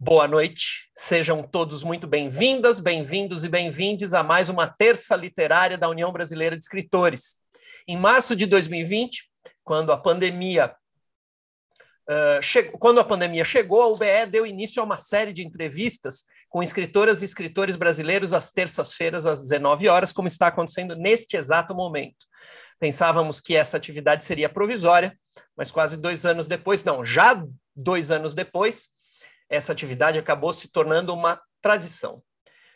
Boa noite, sejam todos muito bem-vindas, bem-vindos e bem-vindes a mais uma terça literária da União Brasileira de Escritores. Em março de 2020, quando a pandemia uh, quando a pandemia chegou, a UBE deu início a uma série de entrevistas com escritoras e escritores brasileiros às terças-feiras às 19 horas, como está acontecendo neste exato momento. Pensávamos que essa atividade seria provisória, mas quase dois anos depois, não, já dois anos depois, essa atividade acabou se tornando uma tradição.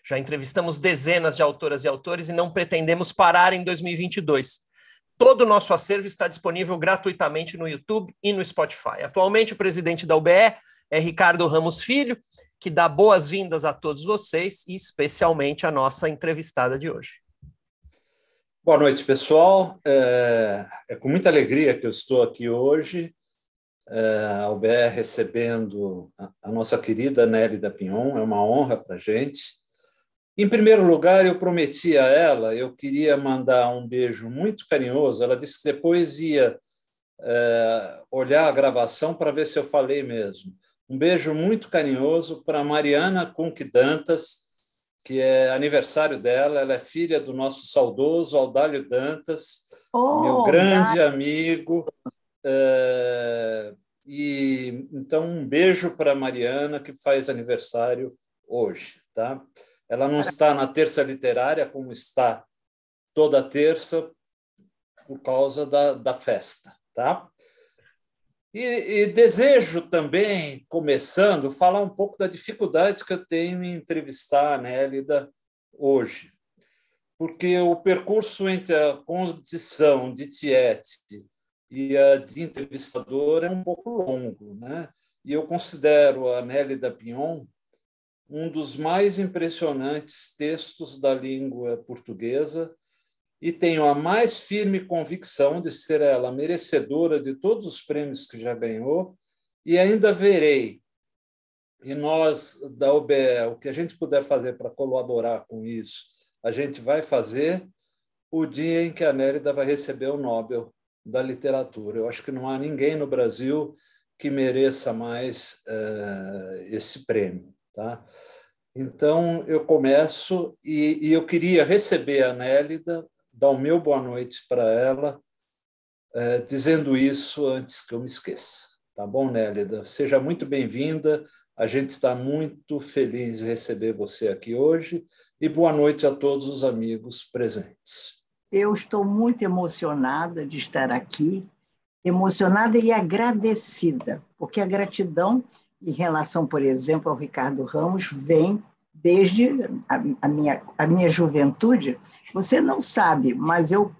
Já entrevistamos dezenas de autoras e autores e não pretendemos parar em 2022. Todo o nosso acervo está disponível gratuitamente no YouTube e no Spotify. Atualmente, o presidente da UBE é Ricardo Ramos Filho, que dá boas-vindas a todos vocês e especialmente a nossa entrevistada de hoje. Boa noite, pessoal. É, é com muita alegria que eu estou aqui hoje a UBR recebendo a nossa querida Nélida Pinhon, é uma honra para a gente. Em primeiro lugar, eu prometi a ela, eu queria mandar um beijo muito carinhoso. Ela disse que depois ia é, olhar a gravação para ver se eu falei mesmo. Um beijo muito carinhoso para Mariana Conquidantas, que é aniversário dela. Ela é filha do nosso saudoso Aldálio Dantas, oh, meu grande amigo. É, e então um beijo para Mariana que faz aniversário hoje, tá? Ela não está na terça literária como está toda terça por causa da, da festa, tá? E, e, desejo também, começando, falar um pouco da dificuldade que eu tenho em entrevistar a Nélida hoje, porque o percurso entre a condição de Tiete e a de entrevistador é um pouco longo, né? E eu considero a Nélida Pinhon um dos mais impressionantes textos da língua portuguesa e tenho a mais firme convicção de ser ela merecedora de todos os prêmios que já ganhou e ainda verei e nós da UBE, o que a gente puder fazer para colaborar com isso, a gente vai fazer o dia em que a Nélida vai receber o Nobel da literatura. Eu acho que não há ninguém no Brasil que mereça mais uh, esse prêmio. Tá? Então, eu começo e, e, eu queria receber a Nélida, dar o meu boa noite para ela, uh, dizendo isso antes que eu me esqueça. Tá bom, Nélida? Seja muito bem-vinda. A gente está muito feliz de receber você aqui hoje e boa noite a todos os amigos presentes. Eu estou muito emocionada de estar aqui, emocionada e agradecida, porque a gratidão em relação, por exemplo, ao Ricardo Ramos vem desde a, a minha, a minha juventude. Você não sabe, mas eu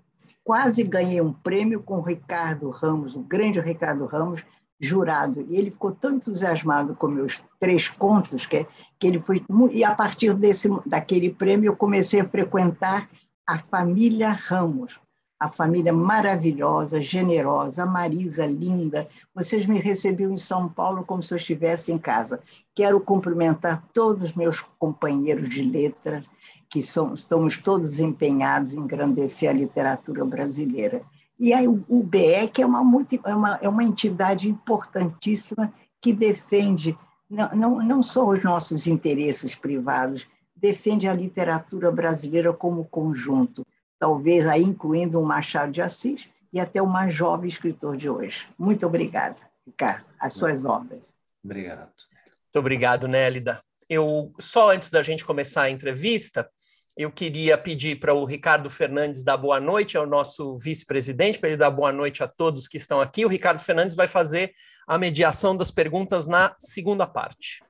quase ganhei um prêmio com o Ricardo Ramos, o grande Ricardo Ramos, jurado. E ele ficou tão entusiasmado com meus três contos que, que ele foi. E a partir desse, daquele prêmio, eu comecei a frequentar a família Ramos, a família maravilhosa, generosa, a Marisa linda. Vocês me receberam em São Paulo como se eu estivesse em casa. Quero cumprimentar todos os meus companheiros de letras, que são, estamos todos empenhados em engrandecer a literatura brasileira. E aí o BE, que é uma, é uma, é uma entidade importantíssima que defende não, não, não só os nossos interesses privados, defende a literatura brasileira como conjunto, talvez aí incluindo o Machado de Assis e até o mais jovem escritor de hoje. Muito obrigada, Ricardo, as suas obras. Obrigado. Muito obrigado, Nélida. Eu só antes da gente começar a entrevista, eu queria pedir para o Ricardo Fernandes dar boa noite ao nosso vice-presidente, para ele dar boa noite a todos que estão aqui. O Ricardo Fernandes vai fazer a mediação das perguntas na segunda parte.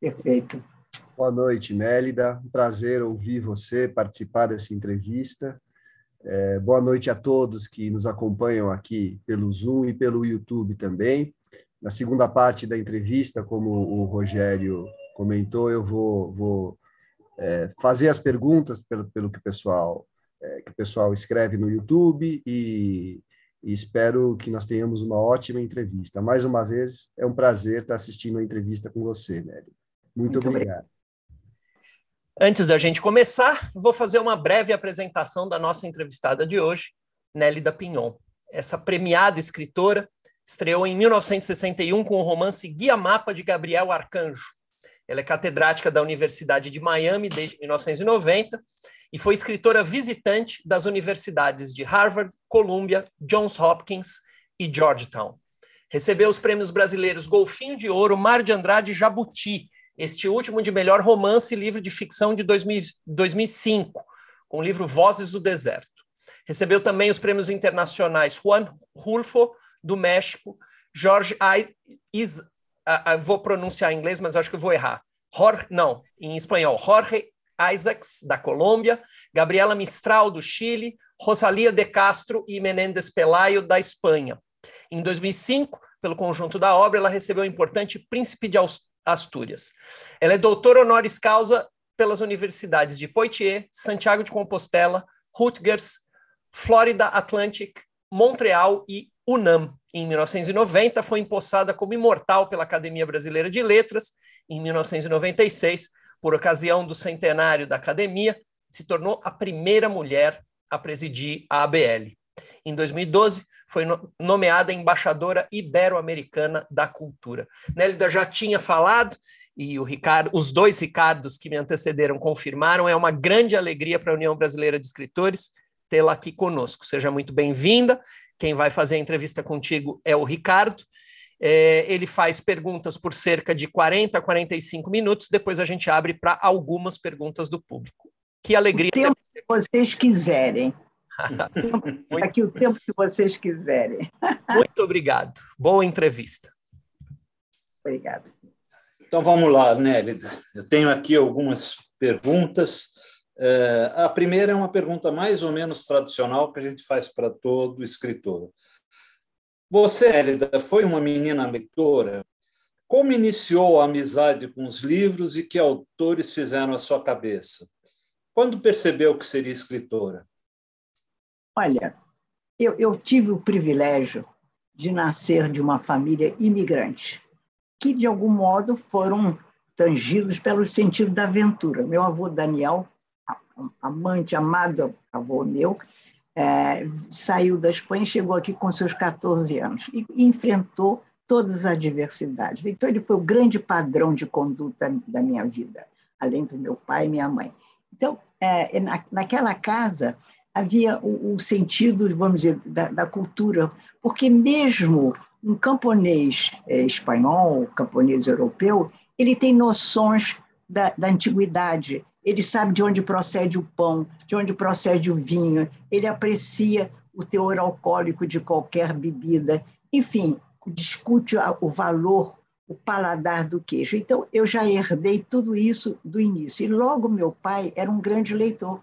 Perfeito. Boa noite, Mélida. Um prazer ouvir você participar dessa entrevista. É, boa noite a todos que nos acompanham aqui pelo Zoom e pelo YouTube também. Na segunda parte da entrevista, como o Rogério comentou, eu vou, vou é, fazer as perguntas pelo, pelo que, o pessoal, é, que o pessoal escreve no YouTube e, e espero que nós tenhamos uma ótima entrevista. Mais uma vez, é um prazer estar assistindo a entrevista com você, Mélida. Muito, Muito obrigado. Antes da gente começar, vou fazer uma breve apresentação da nossa entrevistada de hoje, Nélida Pinhon. Essa premiada escritora Estreou em 1961 com o romance Guia Mapa de Gabriel Arcanjo. Ela é catedrática da Universidade de Miami desde 1990 e foi escritora visitante das universidades de Harvard, Columbia, Johns Hopkins e Georgetown. Recebeu os prêmios brasileiros Golfinho de Ouro, Mar de Andrade e Jabuti, este último de melhor romance e livro de ficção de 2000, 2005, com o livro Vozes do Deserto. Recebeu também os prêmios internacionais Juan Rulfo, do México, Jorge I, Is, vou pronunciar em inglês, mas acho que vou errar. Jorge, não, em espanhol, Jorge Isaacs, da Colômbia, Gabriela Mistral, do Chile, Rosalia de Castro e Menéndez Pelayo, da Espanha. Em 2005, pelo conjunto da obra, ela recebeu o importante Príncipe de Astúrias. Ela é doutora honoris causa pelas universidades de Poitiers, Santiago de Compostela, Rutgers, Florida Atlantic, Montreal e UNAM. Em 1990, foi empossada como imortal pela Academia Brasileira de Letras. Em 1996, por ocasião do centenário da academia, se tornou a primeira mulher a presidir a ABL. Em 2012, foi nomeada embaixadora ibero-americana da cultura. Nélida já tinha falado, e Ricardo, os dois Ricardos que me antecederam confirmaram, é uma grande alegria para a União Brasileira de Escritores tê-la aqui conosco. Seja muito bem-vinda. Quem vai fazer a entrevista contigo é o Ricardo. É, ele faz perguntas por cerca de 40 a 45 minutos, depois a gente abre para algumas perguntas do público. Que alegria. O tempo que vocês quiserem. Aqui o tempo que vocês quiserem. Muito obrigado. Boa entrevista. Obrigada. Então vamos lá, Nélida. Eu tenho aqui algumas perguntas. É, a primeira é uma pergunta mais ou menos tradicional que a gente faz para todo escritor. Você, Nélida, foi uma menina leitora? Como iniciou a amizade com os livros e que autores fizeram a sua cabeça? Quando percebeu que seria escritora? Olha, eu, eu tive o privilégio de nascer de uma família imigrante, que de algum modo foram tangidos pelo sentido da aventura. Meu avô Daniel, amante, amado avô meu, é, saiu da Espanha e chegou aqui com seus 14 anos e, enfrentou todas as adversidades. Então, ele foi o grande padrão de conduta da minha vida, além do meu pai e minha mãe. Então, é, na, naquela casa, havia o, sentido, vamos dizer, da, da, cultura, porque mesmo um camponês é, espanhol, camponês europeu, ele tem noções da, da antiguidade, ele sabe de onde procede o pão, de onde procede o vinho, ele aprecia o teor alcoólico de qualquer bebida, enfim, discute o valor, o paladar do queijo. Então, eu já herdei tudo isso do início. E logo meu pai era um grande leitor.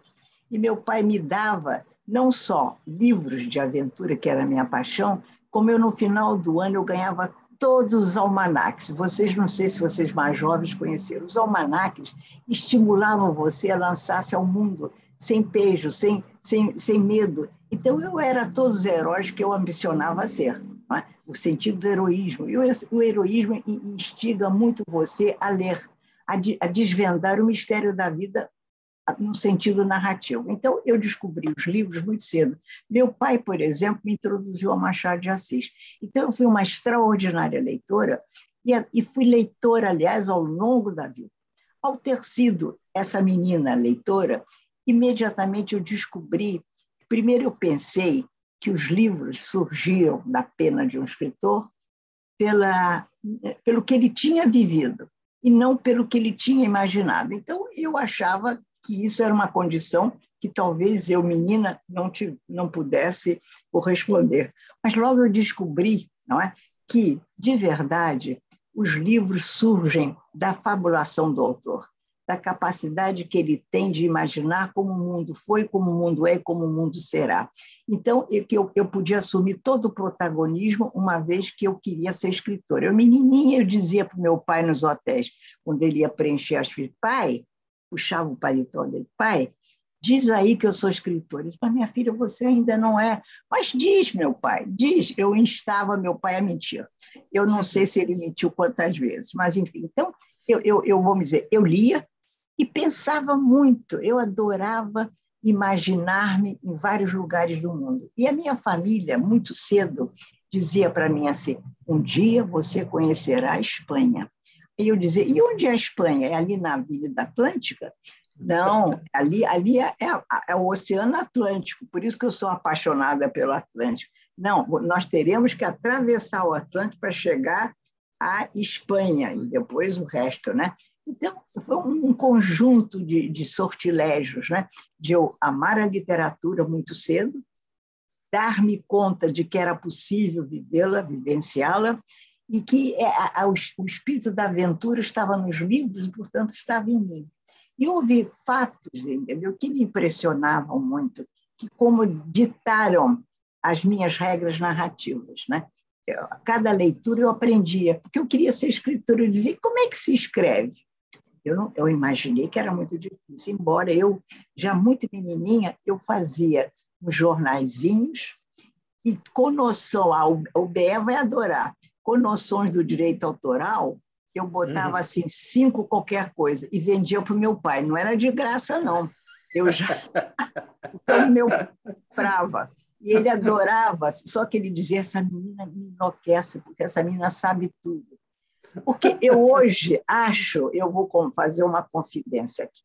E meu pai me dava não só livros de aventura, que era a minha paixão, como eu, no final do ano, eu ganhava todos os almanaques. Vocês, não sei se vocês mais jovens conheceram, os almanaques estimulavam você a lançar-se ao mundo sem pejo, sem, sem, sem medo. Então, eu era todos os heróis que eu ambicionava ser. É? O sentido do heroísmo. E o, o heroísmo instiga muito você a ler, a, de, a desvendar o mistério da vida no sentido narrativo. Então, eu descobri os livros muito cedo. Meu pai, por exemplo, me introduziu a Machado de Assis. Então, eu fui uma extraordinária leitora e, fui leitora, aliás, ao longo da vida. Ao ter sido essa menina leitora, imediatamente eu descobri. Primeiro, eu pensei que os livros surgiam da pena de um escritor pela, pelo que ele tinha vivido e não pelo que ele tinha imaginado. Então, eu achava que isso era uma condição que talvez eu, menina, não, te, não pudesse corresponder. Mas logo eu descobri não é, que, de verdade, os livros surgem da fabulação do autor, da capacidade que ele tem de imaginar como o mundo foi, como o mundo é e como o mundo será. Então, eu, eu, eu podia assumir todo o protagonismo, uma vez que eu queria ser escritora. Eu, menininha, eu dizia para o meu pai nos hotéis, quando ele ia preencher as fichas, pai, puxava o paletó dele, pai, diz aí que eu sou escritor. Ele mas minha filha, você ainda não é. Mas diz, meu pai, diz. Eu instava meu pai a mentir. Eu não sei se ele mentiu quantas vezes, mas enfim. Então, eu, eu, eu vou me dizer, eu lia e pensava muito. Eu adorava imaginar-me em vários lugares do mundo. E a minha família, muito cedo, dizia para mim assim: um dia você conhecerá a Espanha. E eu dizia: e onde é a Espanha? É ali na Avenida Atlântica? Não, ali, ali é, é, é, o Oceano Atlântico, por isso que eu sou apaixonada pelo Atlântico. Não, nós teremos que atravessar o Atlântico para chegar à Espanha e depois o resto, né? Então, foi um conjunto de, de sortilégios, né? de eu amar a literatura muito cedo, dar-me conta de que era possível vivê-la, vivenciá-la, e que é, a, a, o, o espírito da aventura estava nos livros, portanto, estava em mim. E houve fatos, entendeu, que me impressionavam muito, que como ditaram as minhas regras narrativas, né? Eu, cada leitura eu aprendia, porque eu queria ser escritora. Eu dizia, como é que se escreve? Eu, não, eu imaginei que era muito difícil, embora eu, já muito menininha, eu fazia uns jornaizinhos e com noção, a UBE vai adorar, com noções do direito autoral, eu botava uhum. assim cinco qualquer coisa e vendia para o meu pai. Não era de graça, não. Eu já. então, meu comprava. E ele adorava, só que ele dizia: essa menina me enlouquece, porque essa menina sabe tudo. Porque eu hoje acho, eu vou fazer uma confidência aqui.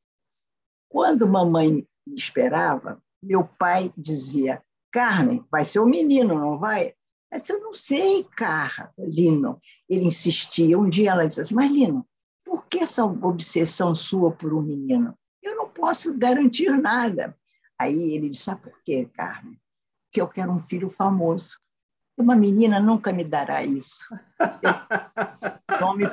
Quando mamãe me esperava, meu pai dizia: Carmen, vai ser um menino, não vai? Eu disse, eu não sei, cara, Lino. Ele insistia. Um dia ela disse assim, mas Lino, por que essa obsessão sua por um menino? Eu não posso garantir nada. Aí ele disse, sabe por quê, Carmen? Que eu quero um filho famoso. Uma menina nunca me dará isso. Eu, nome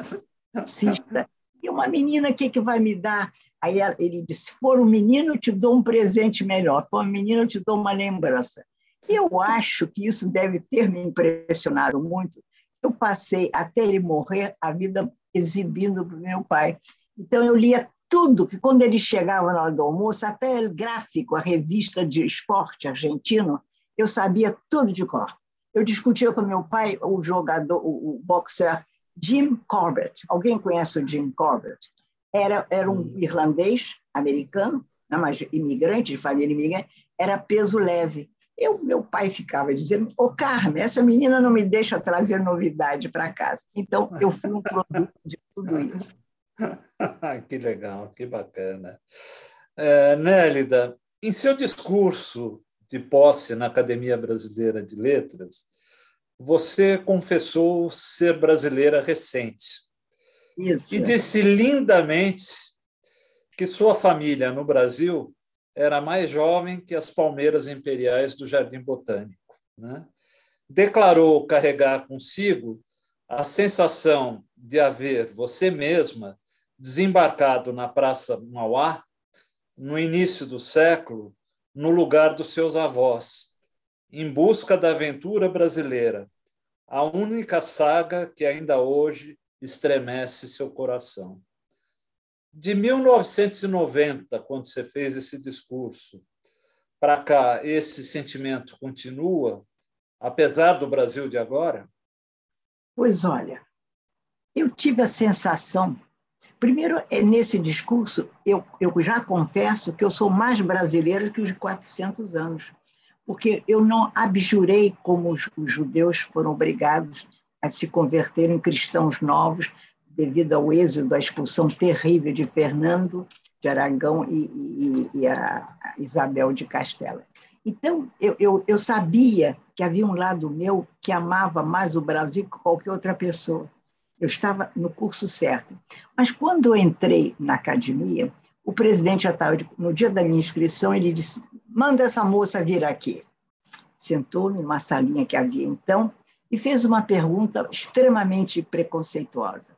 fascista. E uma menina, o que, que vai me dar? Aí ele disse: se for um menino, eu te dou um presente melhor. Se for uma menina, eu te dou uma lembrança. Eu acho que isso deve ter me impressionado muito. Eu passei, até ele morrer, a vida exibindo para o meu pai. Então, eu lia tudo, que quando ele chegava na hora do almoço, até o gráfico, a revista de esporte argentino, eu sabia tudo de cor. Eu discutia com meu pai o jogador, o, boxer Jim Corbett. Alguém conhece o Jim Corbett? Era, era um irlandês americano, né, mas imigrante, de família imigrante, era peso leve. Eu, meu pai ficava dizendo: Ô Carmen, essa menina não me deixa trazer novidade para casa. Então, eu fui um produto de tudo isso. que legal, que bacana. É, Nélida, em seu discurso de posse na Academia Brasileira de Letras, você confessou ser brasileira recente. Isso. E disse lindamente que sua família no Brasil era mais jovem que as palmeiras imperiais do Jardim Botânico. Né? Declarou carregar consigo a sensação de haver você mesma desembarcado na Praça Mauá, no início do século, no lugar dos seus avós, em busca da aventura brasileira, a única saga que ainda hoje estremece seu coração de 1990, quando você fez esse discurso, para cá, esse sentimento continua, apesar do Brasil de agora? Pois olha, eu tive a sensação. Primeiro, é nesse discurso, eu, eu já confesso que eu sou mais brasileira que os 400 anos, porque eu não abjurei como os, os judeus foram obrigados a se converter em cristãos novos devido ao êxodo, à expulsão terrível de Fernando de Aragão e, e, e a Isabel de Castela. Então, eu, eu, eu, sabia que havia um lado meu que amava mais o Brasil que qualquer outra pessoa. Eu estava no curso certo. Mas quando eu entrei na academia, o presidente no dia da minha inscrição, ele disse: manda essa moça vir aqui. Sentou numa salinha que havia então e fez uma pergunta extremamente preconceituosa.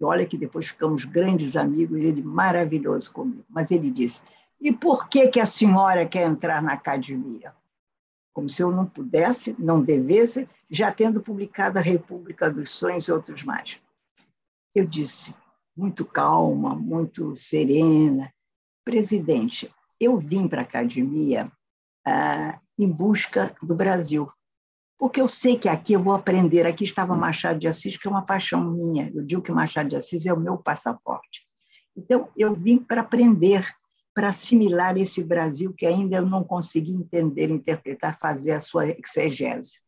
E olha que depois ficamos grandes amigos, ele maravilhoso comigo. Mas ele disse: E por que, que a senhora quer entrar na academia? Como se eu não pudesse, não devesse, já tendo publicado A República dos Sonhos e outros mais. Eu disse, muito calma, muito serena: Presidente, eu vim para a academia ah, em busca do Brasil porque eu sei que aqui eu vou aprender. Aqui estava hum. Machado de Assis, que é uma paixão minha. Eu digo que Machado de Assis é o meu passaporte. Então, eu vim para aprender, para assimilar esse Brasil que ainda eu não consegui entender, interpretar, fazer a sua exegese.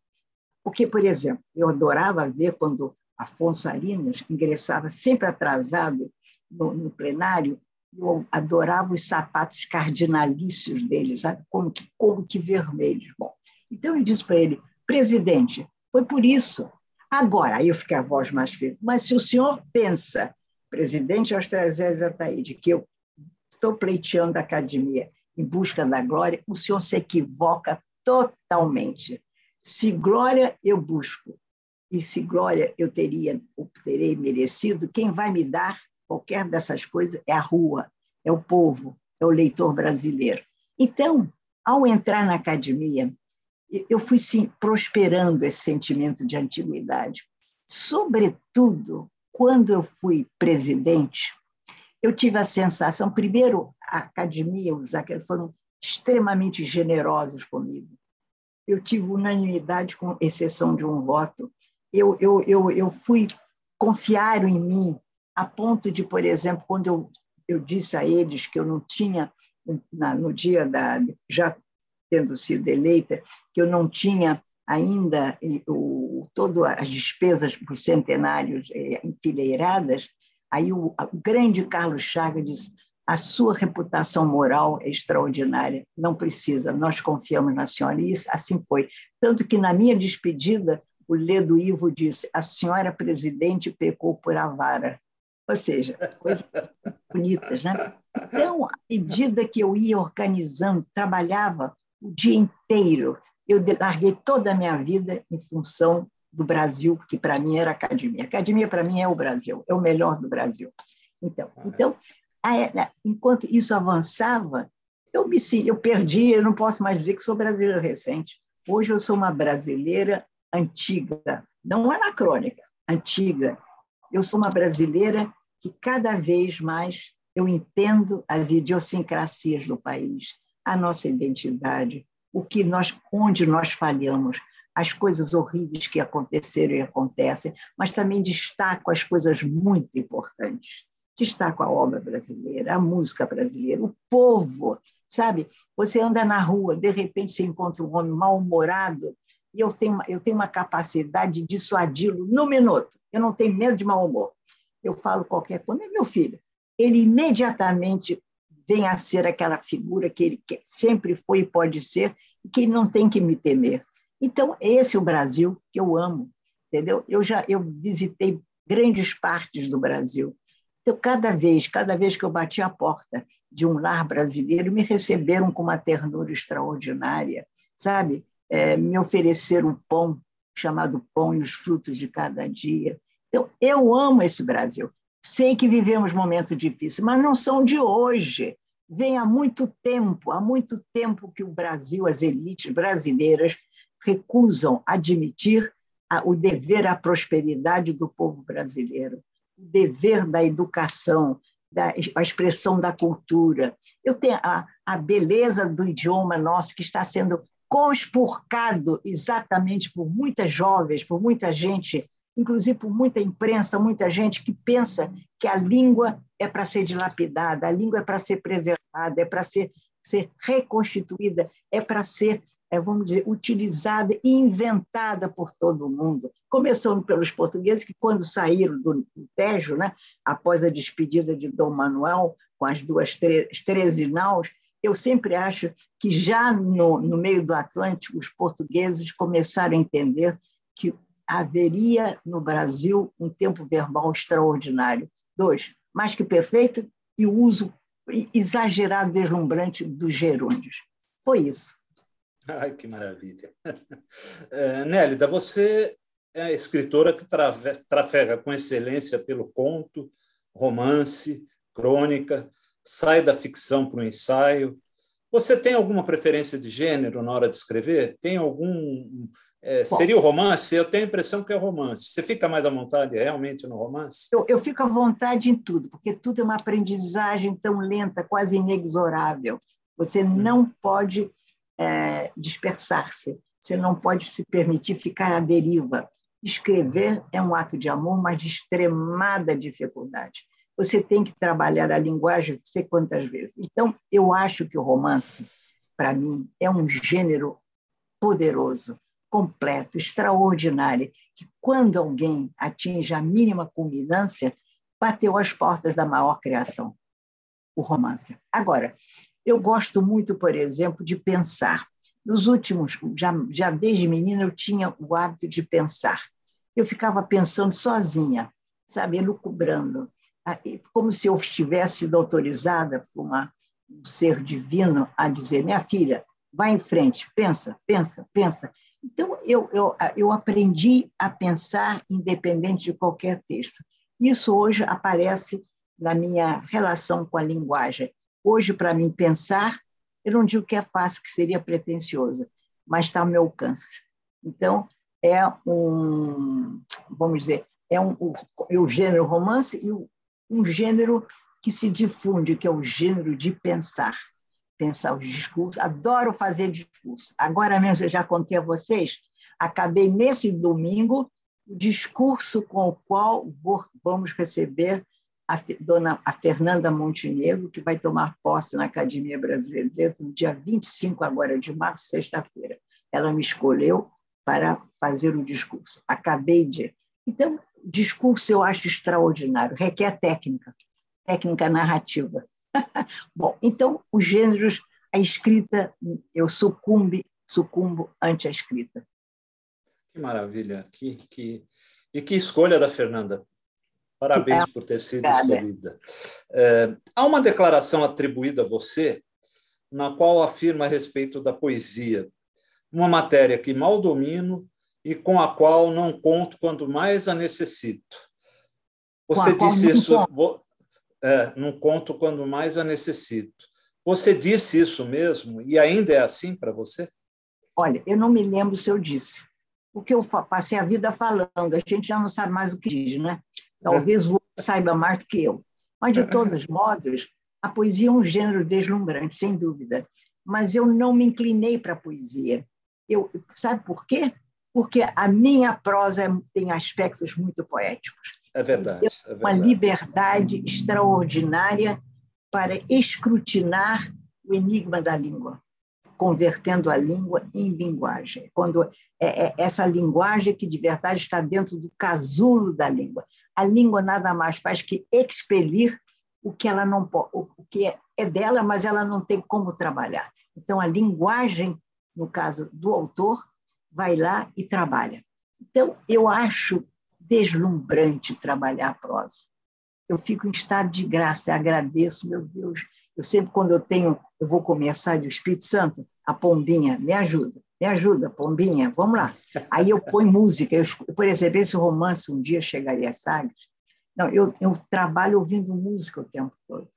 Porque, por exemplo, eu adorava ver quando Afonso Arinas ingressava sempre atrasado no, no plenário, eu adorava os sapatos cardinalícios dele, sabe? Como que, como que vermelhos. Bom, então eu disse para ele, presidente, foi por isso. Agora, aí eu fiquei a voz mais firme, mas se o senhor pensa, presidente Austrezés Ataíde, que eu estou pleiteando a academia em busca da glória, o senhor se equivoca totalmente. Se glória eu busco, e se glória eu teria, terei merecido, quem vai me dar qualquer dessas coisas é a rua, é o povo, é o leitor brasileiro. Então, ao entrar na academia, eu fui sim, prosperando esse sentimento de antiguidade. Sobretudo, quando eu fui presidente, eu tive a sensação, primeiro, a academia, os aqueles foram extremamente generosos comigo. Eu tive unanimidade, com exceção de um voto. Eu, eu, eu, eu fui confiar em mim, a ponto de, por exemplo, quando eu, eu disse a eles que eu não tinha, na, no dia da. já tendo sido eleita, que eu não tinha ainda o, todas as despesas por centenários é, enfileiradas, aí o, o grande Carlos Chagas disse: a sua reputação moral é extraordinária, não precisa, nós confiamos na senhora. E isso, assim foi. Tanto que, na minha despedida, o Ledo Ivo disse: a senhora presidente pecou por avara. Ou seja, coisas bonitas, né? Então, à medida que eu ia organizando, trabalhava o dia inteiro, eu larguei toda a minha vida em função do Brasil, que para mim era academia. academia, para mim, é o Brasil, é o melhor do Brasil. Então, então enquanto isso avançava, eu me eu perdi, eu não posso mais dizer que sou brasileira recente. Hoje eu sou uma brasileira antiga, não anacrônica, antiga. Eu sou uma brasileira que cada vez mais eu entendo as idiosincrasias do país, a nossa identidade, o que nós, onde nós falhamos, as coisas horríveis que aconteceram e acontecem, mas também destaco as coisas muito importantes. Destaco a obra brasileira, a música brasileira, o povo, sabe? Você anda na rua, de repente você encontra um homem mal-humorado e eu tenho, eu tenho uma capacidade de dissuadi-lo no minuto. Eu não tenho medo de mau humor. Eu falo qualquer coisa, meu filho. Ele imediatamente vem a ser aquela figura que ele sempre foi e pode ser, e que ele não tem que me temer. Então, esse é o Brasil que eu amo, entendeu? Eu já eu visitei grandes partes do Brasil. Então, cada vez, cada vez que eu bati a porta de um lar brasileiro, me receberam com uma ternura extraordinária, sabe? É, me ofereceram pão chamado pão e os frutos de cada dia. Então, eu amo esse Brasil. Sei que vivemos momentos difíceis, mas não são de hoje. Vem há muito tempo, há muito tempo que o Brasil, as elites brasileiras, recusam admitir o dever à prosperidade do povo brasileiro, o dever da educação, da, a expressão da cultura. Eu tenho a, a beleza do idioma nosso que está sendo conspurcado exatamente por muitas jovens, por muita gente inclusive por muita imprensa, muita gente que pensa que a língua é para ser dilapidada, a língua é para ser preservada, é para ser, ser reconstituída, é para ser, é, vamos dizer, utilizada e inventada por todo mundo. Começando pelos portugueses, que quando saíram do, do Tejo, né, após a despedida de Dom Manuel, com as duas treze naus, eu sempre acho que já no, no meio do Atlântico, os portugueses começaram a entender que haveria no Brasil um tempo verbal extraordinário. Dois, mais que perfeito, e o uso exagerado, deslumbrante dos gerúndios. Foi isso. Ai, que maravilha. É, Nélida, você é escritora que trafega com excelência pelo conto, romance, crônica, sai da ficção para o ensaio. Você tem alguma preferência de gênero na hora de escrever? Tem algum é, seria o romance? Eu tenho a impressão que é romance. Você fica mais à vontade realmente no romance? Eu, eu fico à vontade em tudo, porque tudo é uma aprendizagem tão lenta, quase inexorável. Você hum. não pode é, dispersar-se, você não pode se permitir ficar à deriva. Escrever é um ato de amor, mas de extremada dificuldade. Você tem que trabalhar a linguagem não sei quantas vezes. Então, eu acho que o romance, para mim, é um gênero poderoso completo, extraordinária, que quando alguém atinge a mínima culminância, bateu as portas da maior criação, o romance. Agora, eu gosto muito, por exemplo, de pensar. Nos últimos, já, já desde menina, eu tinha o hábito de pensar. Eu ficava pensando sozinha, sabe, elucubrando, ah, como se eu estivesse sido autorizada por uma, um ser divino a dizer: minha filha, vai em frente, pensa, pensa, pensa. Então, eu, eu, eu aprendi a pensar independente de qualquer texto. Isso hoje aparece na minha relação com a linguagem. Hoje, para mim, pensar, eu não digo que é fácil, que seria pretensioso, mas está ao meu alcance. Então, é um, vamos dizer, é um, o, o gênero romance e o, um gênero que se difunde, que é o gênero de pensar pensar os discursos, adoro fazer discurso. Agora mesmo, eu já contei a vocês, acabei nesse domingo o discurso com o qual vamos receber a, dona, a Fernanda Montenegro, que vai tomar posse na Academia Brasileira de Letras no dia 25 agora de março, sexta-feira. Ela me escolheu para fazer o discurso. Acabei de... Então, discurso eu acho extraordinário, requer técnica, técnica narrativa. Bom, então, os gêneros, a escrita, eu sucumbe, sucumbo ante a escrita. Que maravilha, que, que... e que escolha da Fernanda. Parabéns é, por ter sido escolhida. É, há uma declaração atribuída a você, na qual afirma a respeito da poesia, uma matéria que mal domino e com a qual não conto quando mais a necessito. Você disse isso é, não conto quando mais a necessito. Você disse isso mesmo e ainda é assim para você? Olha, eu não me lembro se eu disse. O que eu passei a vida falando, a gente já não sabe mais o que diz, né? Talvez você saiba mais do que eu. Mas, de todos modos, a poesia é um gênero deslumbrante, sem dúvida. Mas eu não me inclinei para a poesia. Eu, sabe por quê? Porque a minha prosa tem aspectos muito poéticos. É verdade, é verdade. Uma liberdade extraordinária para escrutinar o enigma da língua, convertendo a língua em linguagem. Quando é, é essa linguagem que de verdade está dentro do casulo da língua. A língua nada mais faz que expelir o que ela não o que é, é dela, mas ela não tem como trabalhar. Então a linguagem, no caso do autor, vai lá e trabalha. Então eu acho deslumbrante trabalhar a prosa. Eu fico em estado de graça, agradeço, meu Deus. Eu sempre, quando eu tenho, eu vou começar de Espírito Santo, a pombinha, me ajuda, me ajuda, pombinha, vamos lá. Aí eu ponho música, eu, por exemplo, esse romance, Um Dia Chegaria Sagres, não, eu, eu trabalho ouvindo música o tempo todo.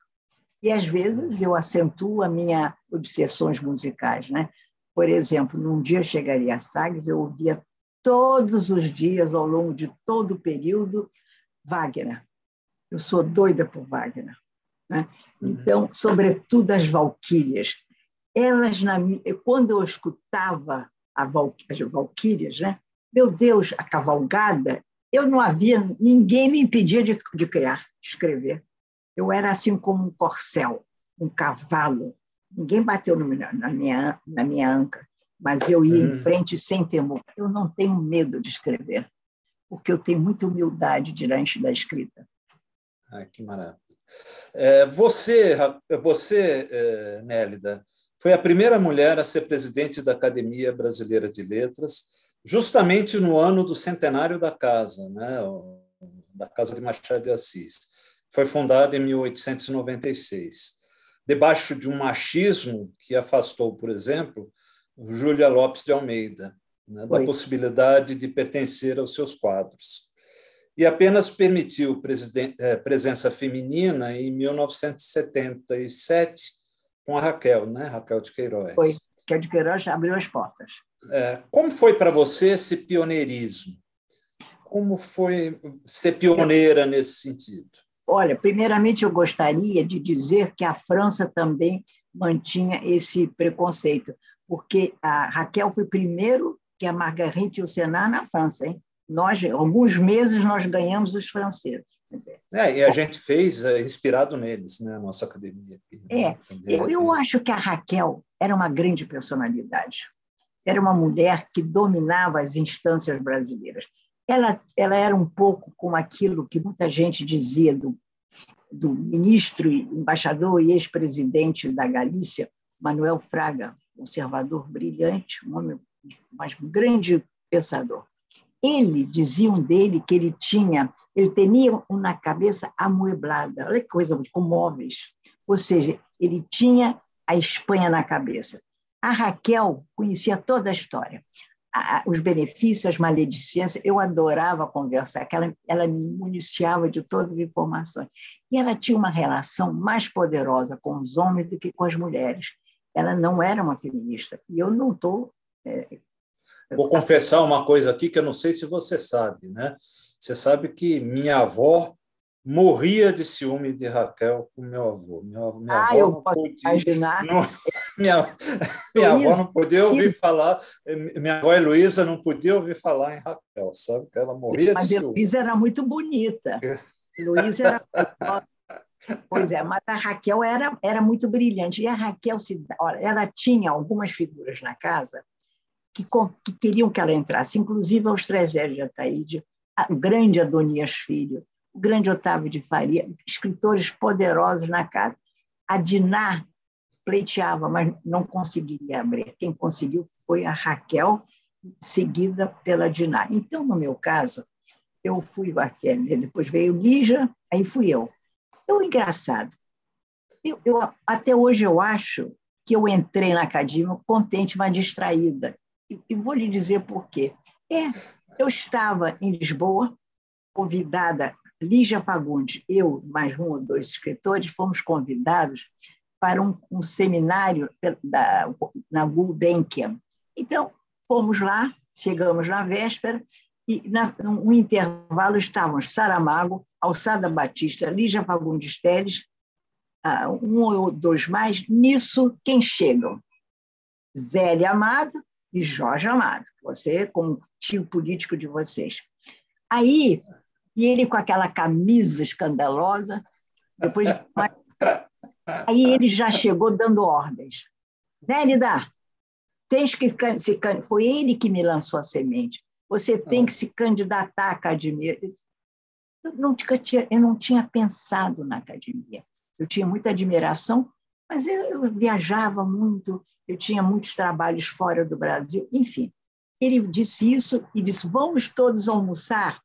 E às vezes eu acentuo a minha obsessões musicais, né? Por exemplo, num dia chegaria a Sagres, eu ouvia todos os dias, ao longo de todo o período, Wagner. Eu sou doida por Wagner. Né? Uhum. Então, sobretudo as Valquírias. Elas, na, quando eu escutava Val, as Valquírias, né? meu Deus, a cavalgada, eu não havia, ninguém me impedia de, de criar, de escrever. Eu era assim como um corcel, um cavalo. Ninguém bateu no, na, minha, na minha anca mas eu ia uhum. em frente sem temor. Eu não tenho medo de escrever, porque eu tenho muita humildade diante da escrita. Ai, que maravilha. É, você, você é, Nélida, foi a primeira mulher a ser presidente da Academia Brasileira de Letras, justamente no ano do centenário da casa, né? da Casa de Machado de Assis. Foi fundada em 1896. Debaixo de um machismo que afastou, por exemplo, Júlia Lopes de Almeida, né, da possibilidade de pertencer aos seus quadros. E apenas permitiu é, presença feminina em 1977 com a Raquel, né? Raquel de Queiroz. Foi. Raquel de Queiroz abriu as portas. É, como foi para você esse pioneirismo? Como foi ser pioneira nesse sentido? Olha, primeiramente eu gostaria de dizer que a França também mantinha esse preconceito porque a Raquel foi primeiro que a Marguerite e o Senat na França. Hein? Nós, alguns meses, nós ganhamos os franceses. É, e a gente fez é, inspirado neles, né, a nossa academia. É, eu, eu acho que a Raquel era uma grande personalidade. era uma mulher que dominava as instâncias brasileiras. Ela, ela era um pouco como aquilo que muita gente dizia do, do ministro, embaixador e ex-presidente da Galícia, Manuel Fraga, conservador brilhante, um homem, mas um grande pensador. Ele diziam dele que ele tinha, ele tinha na cabeça amueblada, olha que coisa, com móveis. Ou seja, ele tinha a Espanha na cabeça. A Raquel conhecia toda a história, os benefícios, as maledicências. Eu adorava conversar, ela, ela me municiava de todas as informações. E ela tinha uma relação mais poderosa com os homens do que com as mulheres. Ela não era uma feminista. E eu não estou é, Vou confessar uma coisa aqui que eu não sei se você sabe, né? Você sabe que minha avó morria de ciúme de Raquel com meu avô. Minha, minha ah, avó eu não posso podia, imaginar. Não, minha minha avó não podia ouvir falar, minha avó Heloísa não podia ouvir falar em Raquel, sabe? Que ela morria mas de ciúme. Mas Heloísa era muito bonita. Heloísa era. Pois é, mas a Raquel era, era muito brilhante. E a Raquel, se, olha, ela tinha algumas figuras na casa que, que queriam que ela entrasse, inclusive aos Trezé de Ataíde, o grande Adonias Filho, o grande Otávio de Faria, escritores poderosos na casa. A Diná pleiteava, mas não conseguiria abrir. Quem conseguiu foi a Raquel, seguida pela Diná. Então, no meu caso, eu fui depois veio Lígia, aí fui eu. Eu, engraçado, eu, eu, até hoje eu acho que eu entrei na academia contente, mas distraída. E vou lhe dizer por quê. É, eu estava em Lisboa, convidada, Lígia Fagundes, eu, mais um ou dois escritores, fomos convidados para um, um seminário da, na Gulbenkian. Então, fomos lá, chegamos na véspera, e na, num intervalo estávamos Saramago, Alçada Batista, Lígia Fagundes Teles, uh, um ou dois mais. Nisso, quem chegam? Zélia Amado e Jorge Amado, você como tio político de vocês. Aí, e ele com aquela camisa escandalosa, depois aí ele já chegou dando ordens. Nélida, tens que se foi ele que me lançou a semente. Você tem que se candidatar à academia. Eu não tinha, eu não tinha pensado na academia. Eu tinha muita admiração, mas eu, eu viajava muito, eu tinha muitos trabalhos fora do Brasil, enfim. Ele disse isso e disse: vamos todos almoçar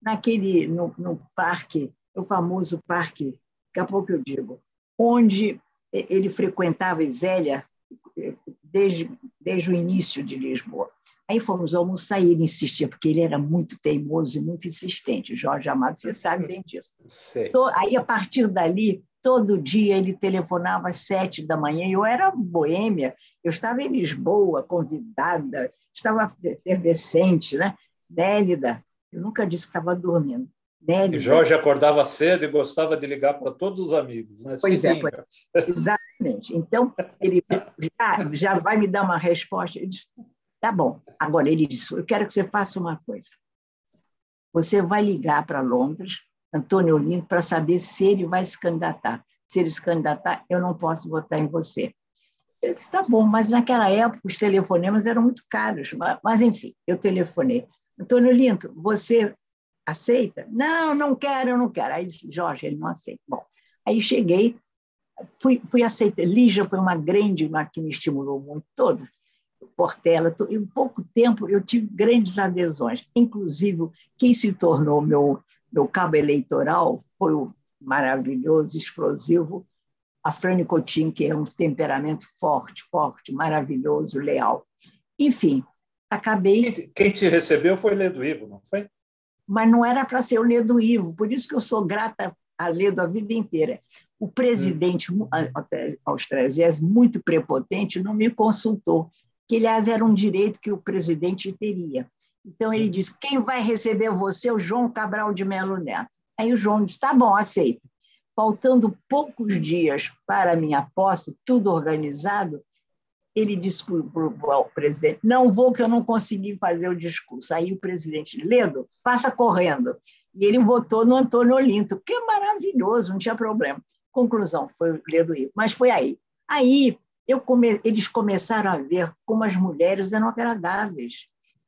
naquele no, no parque, o famoso parque, daqui a pouco eu digo, onde ele frequentava Zélia desde, desde o início de Lisboa. Aí fomos almoçar e ele insistia, porque ele era muito teimoso e muito insistente. Jorge Amado, você sabe bem disso. Sei. Aí, a partir dali, Todo dia ele telefonava às sete da manhã. Eu era boêmia, eu estava em Lisboa, convidada, estava efervescente, né? Nélida, eu nunca disse que estava dormindo. Nélida, e Jorge acordava cedo e gostava de ligar para todos os amigos. Né? Pois é, pois, exatamente. Então, ele já, já vai me dar uma resposta. Ele disse, tá bom. Agora, ele disse, eu quero que você faça uma coisa. Você vai ligar para Londres Antônio Olinto para saber se ele vai se candidatar. Se ele se candidatar, eu não posso votar em você. Eu disse, tá bom, mas naquela época os telefonemas eram muito caros. Mas, mas enfim, eu telefonei. Antônio Olinto, você aceita? Não, não quero, eu não quero. Aí ele disse, Jorge, ele não aceita. Bom, aí cheguei, fui, fui aceita. Lígia foi uma grande, uma que me estimulou muito, todos. Portela, em pouco tempo eu tive grandes adesões, inclusive quem se tornou meu meu cabo eleitoral foi o maravilhoso, explosivo Afrânio Coutinho, que é um temperamento forte, forte, maravilhoso, leal. Enfim, acabei. Quem te recebeu foi Ledo Ivo, não foi? Mas não era para ser o Ledo Ivo, por isso que eu sou grata a Ledo a vida inteira. O presidente hum. australiano, muito prepotente, não me consultou, que, aliás, era um direito que o presidente teria. Então ele disse: quem vai receber você é o João Cabral de Melo Neto. Aí o João disse: tá bom, aceito. Faltando poucos dias para a minha posse, tudo organizado, ele disse para o presidente: não vou, que eu não consegui fazer o discurso. Aí o presidente, Ledo, passa correndo. E ele votou no Antônio Olinto, que é maravilhoso, não tinha problema. Conclusão, foi o Ledo ir. Mas foi aí. Aí come, eles começaram a ver como as mulheres eram agradáveis.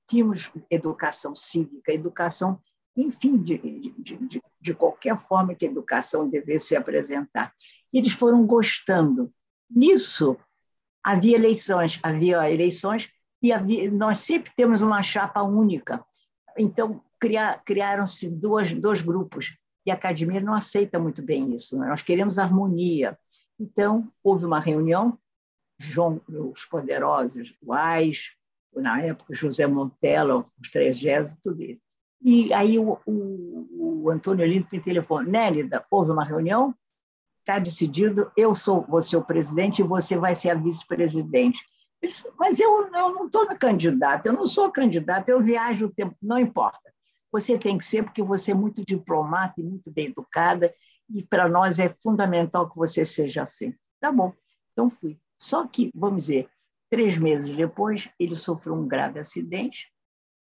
Tínhamos educação cívica, educação, enfim, de, de, de, de qualquer forma que a educação devesse se apresentar. E eles foram gostando. Nisso, havia eleições, havia eleições e havia, nós sempre temos uma chapa única. Então, criaram-se dois, dois grupos e a academia não aceita muito bem isso. Né? Nós queremos harmonia. Então, houve uma reunião, João, os poderosos, o Ais, na época José Montella, os três tudo isso. E aí o, o, o Antônio Lindo me telefonou, Nélida, houve uma reunião, está decidido, eu sou você o presidente e você vai ser a vice-presidente. Mas eu, eu não estou candidata, eu não sou candidata, eu viajo o tempo, não importa. Você tem que ser, porque você é muito diplomata e muito bem educada, e para nós é fundamental que você seja assim. Tá bom, então fui. Só que, vamos dizer, três meses depois, ele sofreu um grave acidente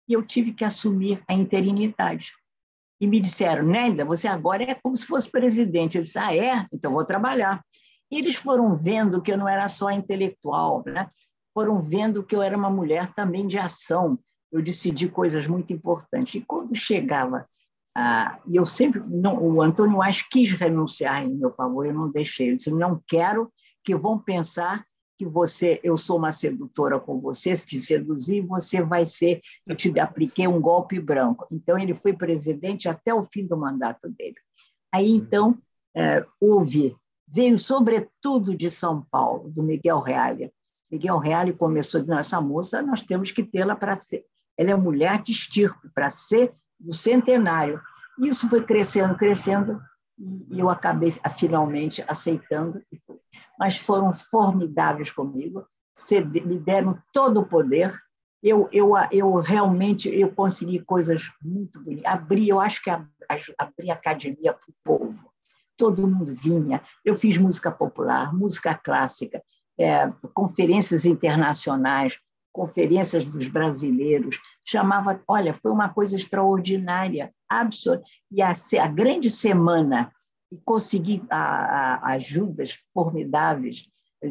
e eu tive que assumir a interinidade. E me disseram, Nélida, você agora é como se fosse presidente. Eu disse, ah, é? Então vou trabalhar. E eles foram vendo que eu não era só intelectual, né? foram vendo que eu era uma mulher também de ação, eu decidi coisas muito importantes. E quando chegava, ah, e eu sempre, não, o Antônio Aires quis renunciar em meu favor, eu não deixei. Ele disse: não quero que vão pensar que você, eu sou uma sedutora com você, se te seduzir, você vai ser, eu te apliquei um golpe branco. Então, ele foi presidente até o fim do mandato dele. Aí, então, é, houve, veio sobretudo de São Paulo, do Miguel Realia. Miguel Reale começou dizendo, essa moça nós temos que tê-la para ser ela é mulher de estirpe, para ser do centenário. E isso foi crescendo, crescendo, e eu acabei finalmente aceitando. Mas foram formidáveis comigo, me deram todo o poder. Eu, eu, eu realmente eu consegui coisas muito bonitas. Abri, eu acho que abri a academia para o povo. Todo mundo vinha. Eu fiz música popular, música clássica, é, conferências internacionais, conferências dos brasileiros, chamava, olha, foi uma coisa extraordinária, absoluta. E a, a grande semana, e consegui a, a, ajudas formidáveis,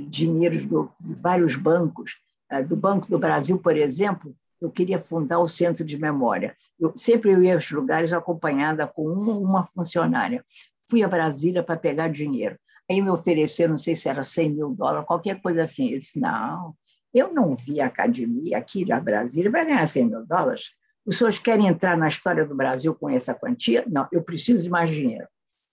dinheiros de vários bancos, eh, do Banco do Brasil, por exemplo, eu queria fundar o Centro de Memória. Eu, sempre eu ia aos lugares acompanhada com uma, uma funcionária. Fui a Brasília para pegar dinheiro. Aí me ofereceram, não sei se era 100 mil dólares, qualquer coisa assim. Eu disse, não, eu não vi a academia aqui na Brasília, vai ganhar 100 mil dólares. Os senhores querem entrar na história do Brasil com essa quantia? Não, eu preciso de mais dinheiro.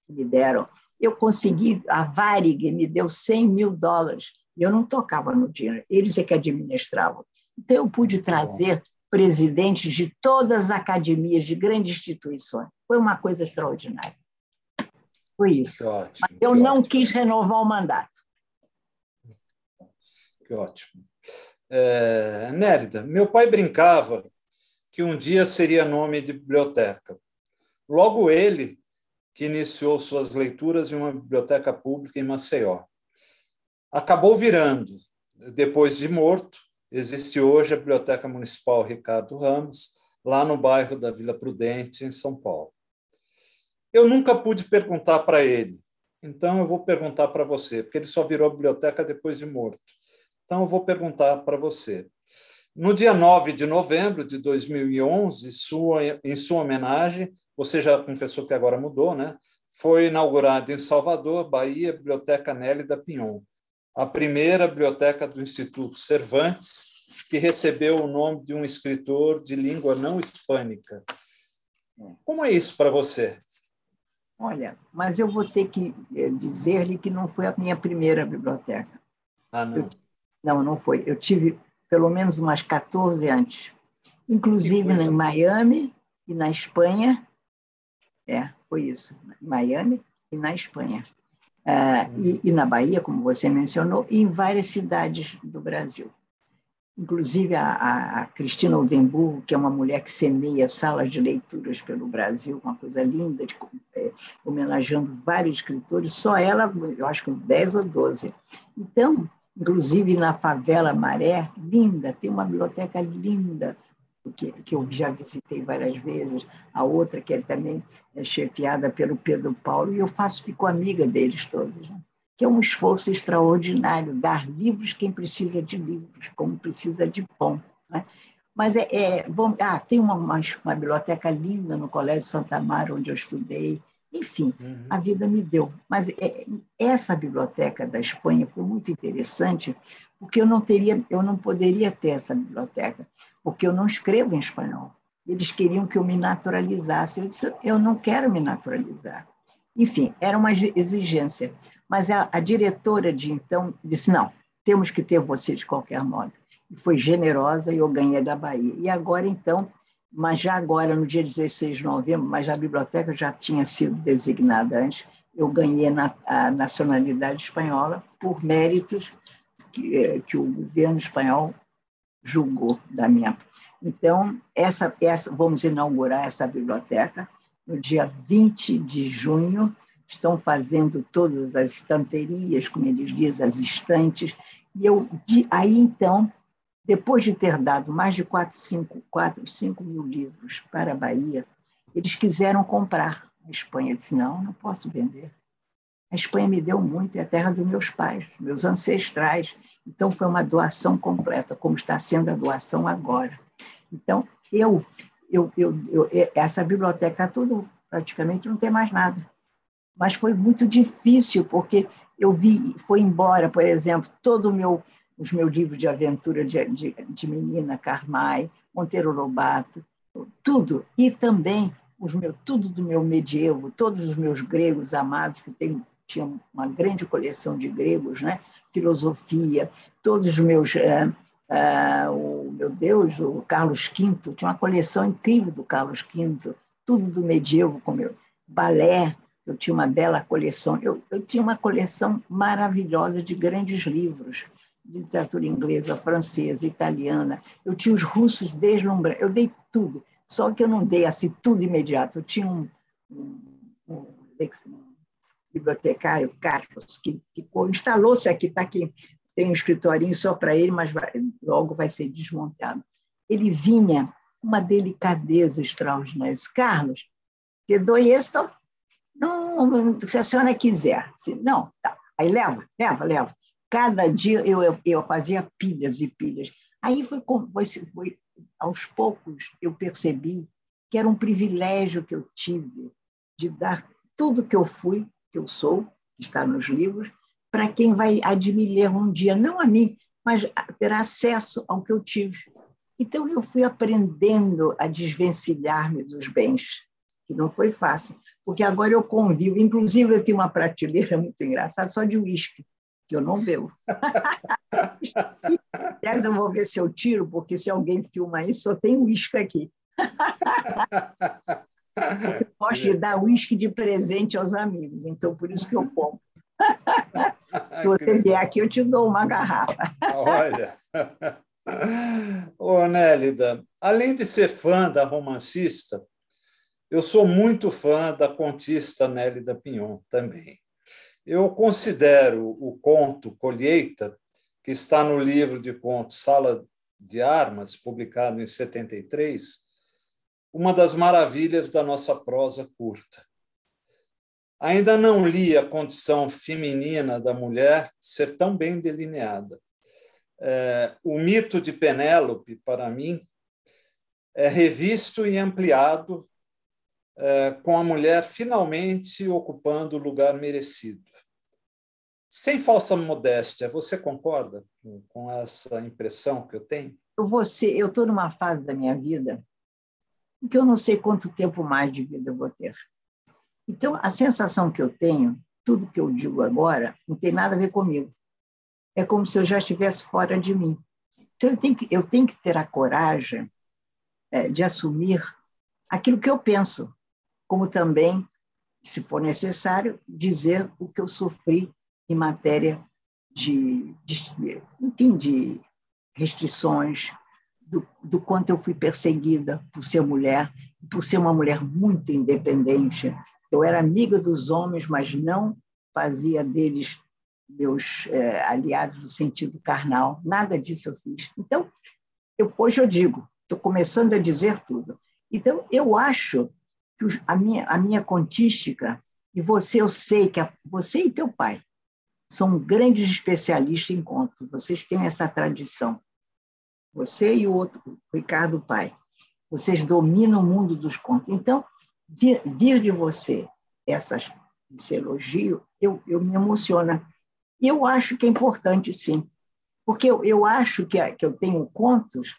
Me deram. Eu consegui, a Varig me deu 100 mil dólares. Eu não tocava no dinheiro, eles é que administravam. Então, eu pude trazer presidentes de todas as academias, de grandes instituições. Foi uma coisa extraordinária. Foi isso. Ótimo, Mas eu não ótimo. quis renovar o mandato. Que ótimo. É, Nérida, meu pai brincava que um dia seria nome de biblioteca. Logo ele, que iniciou suas leituras em uma biblioteca pública em Maceió. Acabou virando. Depois de morto, existe hoje a Biblioteca Municipal Ricardo Ramos, lá no bairro da Vila Prudente, em São Paulo. Eu nunca pude perguntar para ele, então eu vou perguntar para você, porque ele só virou biblioteca depois de morto. Então, eu vou perguntar para você. No dia 9 de novembro de 2011, sua, em sua homenagem, você já confessou que agora mudou, né? Foi inaugurada em Salvador, Bahia, a Biblioteca Nelly da Pinhon, a primeira biblioteca do Instituto Cervantes, que recebeu o nome de um escritor de língua não hispânica. Como é isso para você? Olha, mas eu vou ter que eh, dizer-lhe que não foi a minha primeira biblioteca. Ah, não. Eu não, não foi. Eu tive pelo menos umas 14 antes. Inclusive em Miami e na Espanha. É, foi isso. Miami e na Espanha. Uh, e, e, na Bahia, como você mencionou, e em várias cidades do Brasil. Inclusive a, a, a Cristina Oldenburgo, que é uma mulher que semeia salas de leituras pelo Brasil, uma coisa linda, de, é, homenageando vários escritores, só ela, eu acho que 10 ou 12. Então, inclusive na favela Maré, linda, tem uma biblioteca linda, que, que eu já visitei várias vezes, a outra que é também é chefiada pelo Pedro Paulo, e eu faço, fico amiga deles todos. Né? que é um esforço extraordinário, dar livros quem precisa de livros, como precisa de pão. Né? Mas é, é bom, ah, tem uma, uma, uma, biblioteca linda no Colégio Santa Mara, onde eu estudei. Enfim, uhum. a vida me deu. Mas é, essa biblioteca da Espanha foi muito interessante, porque eu não teria, eu não poderia ter essa biblioteca, porque eu não escrevo em espanhol. Eles queriam que eu me naturalizasse. Eu disse, eu não quero me naturalizar. Enfim, era uma exigência. Mas a, a diretora de então disse: não, temos que ter você de qualquer modo. E foi generosa e eu ganhei da Bahia. E agora, então, mas já agora, no dia 16 de novembro, mas a biblioteca já tinha sido designada antes, eu ganhei a nacionalidade espanhola por méritos que, eh, que o governo espanhol julgou da minha. Então, essa, essa, vamos inaugurar essa biblioteca no dia 20 de junho, estão fazendo todas as estanterias, como eles dizem, as estantes, e eu, de, aí então, depois de ter dado mais de 4, 5, 4, 5 mil livros para a Bahia, eles quiseram comprar. A Espanha disse, não, não posso vender. A Espanha me deu muito, é a terra dos meus pais, meus ancestrais. Então, foi uma doação completa, como está sendo a doação agora. Então, eu eu, eu, eu, essa biblioteca tudo praticamente não tem mais nada. Mas foi muito difícil porque eu vi, foi embora, por exemplo, todo o meu os meus livros de aventura de, de, de menina, Carmai, Monteiro Lobato, tudo e também os meus tudo do meu medievo, todos os meus gregos amados que tem tinha uma grande coleção de gregos, né? Filosofia, todos os meus é, Uh, o meu Deus, o Carlos V, tinha uma coleção incrível do Carlos V, tudo do medievo, como eu, balé, eu tinha uma bela coleção, eu, eu tinha uma coleção maravilhosa de grandes livros, literatura inglesa, francesa, italiana, eu tinha os russos deslumbrados, eu dei tudo, só que eu não dei assim tudo imediato, eu tinha um, um, um, um bibliotecário, Carlos, que, que instalou-se aqui, está aqui, tem um escritorinho só para ele, mas vai, logo vai ser desmontado. Ele vinha uma delicadeza extraordinária. Carlos, te dou isto? Não, se a senhora quiser. Não, tá. Aí leva, leva, leva. Cada dia eu, eu, eu fazia pilhas e pilhas. Aí foi, foi, foi, aos poucos, eu percebi que era um privilégio que eu tive de dar tudo que eu fui, que eu sou, que está nos livros, para quem vai admirar um dia, não a mim, mas terá acesso ao que eu tive. Então, eu fui aprendendo a desvencilhar-me dos bens, que não foi fácil, porque agora eu convivo. Inclusive, eu tenho uma prateleira muito engraçada só de uísque, que eu não bebo. Aliás, eu vou ver se eu tiro, porque se alguém filma isso, só tem uísque aqui. eu gosto de dar uísque de presente aos amigos, então por isso que eu compro. Se você vier aqui, eu te dou uma garrafa. Olha. Ô, Nélida, além de ser fã da romancista, eu sou muito fã da contista Nélida Pinhon também. Eu considero o conto Colheita, que está no livro de contos Sala de Armas, publicado em 73, uma das maravilhas da nossa prosa curta. Ainda não li a condição feminina da mulher ser tão bem delineada. É, o mito de Penélope, para mim, é revisto e ampliado é, com a mulher finalmente ocupando o lugar merecido. Sem falsa modéstia, você concorda com essa impressão que eu tenho? Eu vou ser, eu estou numa fase da minha vida em que eu não sei quanto tempo mais de vida eu vou ter. Então, a sensação que eu tenho, tudo que eu digo agora, não tem nada a ver comigo. É como se eu já estivesse fora de mim. Então, eu tenho que, eu tenho que ter a coragem é, de assumir aquilo que eu penso, como também, se for necessário, dizer o que eu sofri em matéria de, de enfim, de restrições, do, do quanto eu fui perseguida por ser mulher, por ser uma mulher muito independente, eu era amiga dos homens, mas não fazia deles meus é, aliados no sentido carnal. Nada disso eu fiz. Então, eu, hoje eu digo, estou começando a dizer tudo. Então, eu acho que a minha, a minha contística, e você, eu sei que a, você e teu pai, são grandes especialistas em contos. Vocês têm essa tradição. Você e o outro, Ricardo Pai. Vocês dominam o mundo dos contos. Então, vir, vir de você essas, esse elogio, eu, eu me emociona. E eu acho que é importante, sim. Porque eu, eu acho que, que eu tenho contos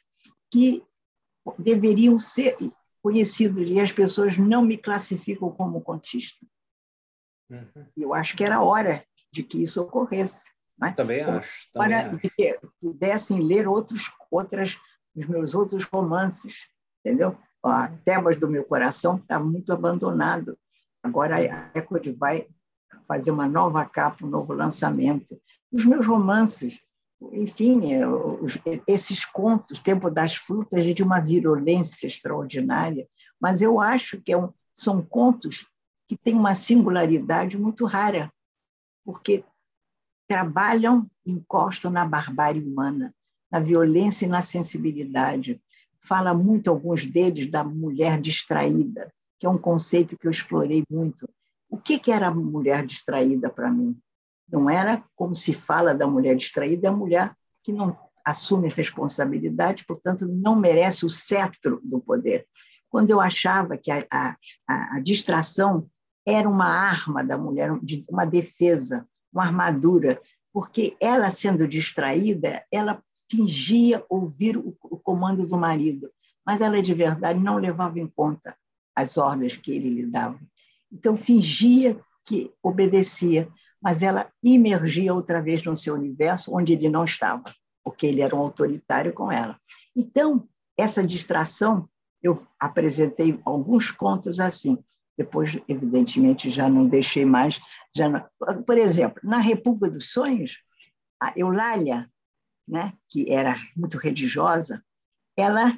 que deveriam ser conhecidos e as pessoas não me classificam como contista. Uhum. Eu acho que era hora de que isso ocorresse. Né? Também acho. Também para acho. que pudessem ler outros, outras, os meus outros romances, entendeu? A Temas do Meu Coração está muito abandonado. Agora a Record vai fazer uma nova capa, um novo lançamento. Os meus romances, enfim, é, esses contos, Tempo das Frutas, de uma virulência extraordinária, mas eu acho que é um, são contos que têm uma singularidade muito rara, porque trabalham, encostam na barbárie humana, na violência e na sensibilidade. Fala muito, alguns deles, da mulher distraída, que é um conceito que eu explorei muito. O que, que era a mulher distraída para mim? Não era como se fala da mulher distraída, é a mulher que não assume responsabilidade, portanto, não merece o cetro do poder. Quando eu achava que a, a, a distração era uma arma da mulher, uma defesa, uma armadura, porque ela, sendo distraída, ela fingia ouvir o, comando do marido, mas ela, de verdade, não levava em conta as ordens que ele lhe dava. Então, fingia que obedecia, mas ela imergia outra vez no seu universo onde ele não estava, porque ele era um autoritário com ela. Então, essa distração, eu apresentei alguns contos assim. Depois, evidentemente, já não deixei mais. Já não... Por exemplo, na República dos Sonhos, a Eulália, né, que era muito religiosa, ela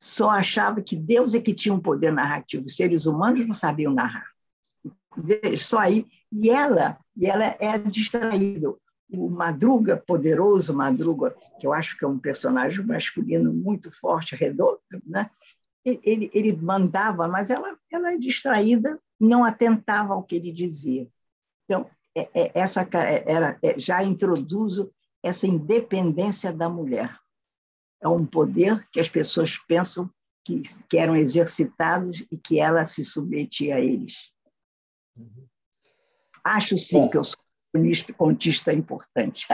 só achava que Deus é que tinha um poder narrativo, os seres humanos não sabiam narrar. Só aí. E ela, e ela era distraída. O Madruga, poderoso Madruga, que eu acho que é um personagem masculino muito forte, redondo, né? Ele, ele mandava, mas ela, ela é distraída, não atentava ao que ele dizia. Então, é, é, essa é, era, é, já introduzo essa independência da mulher. É um poder que as pessoas pensam que, que eram exercitados e que ela se submetia a eles. Uhum. Acho sim bom. que eu sou contista, contista importante.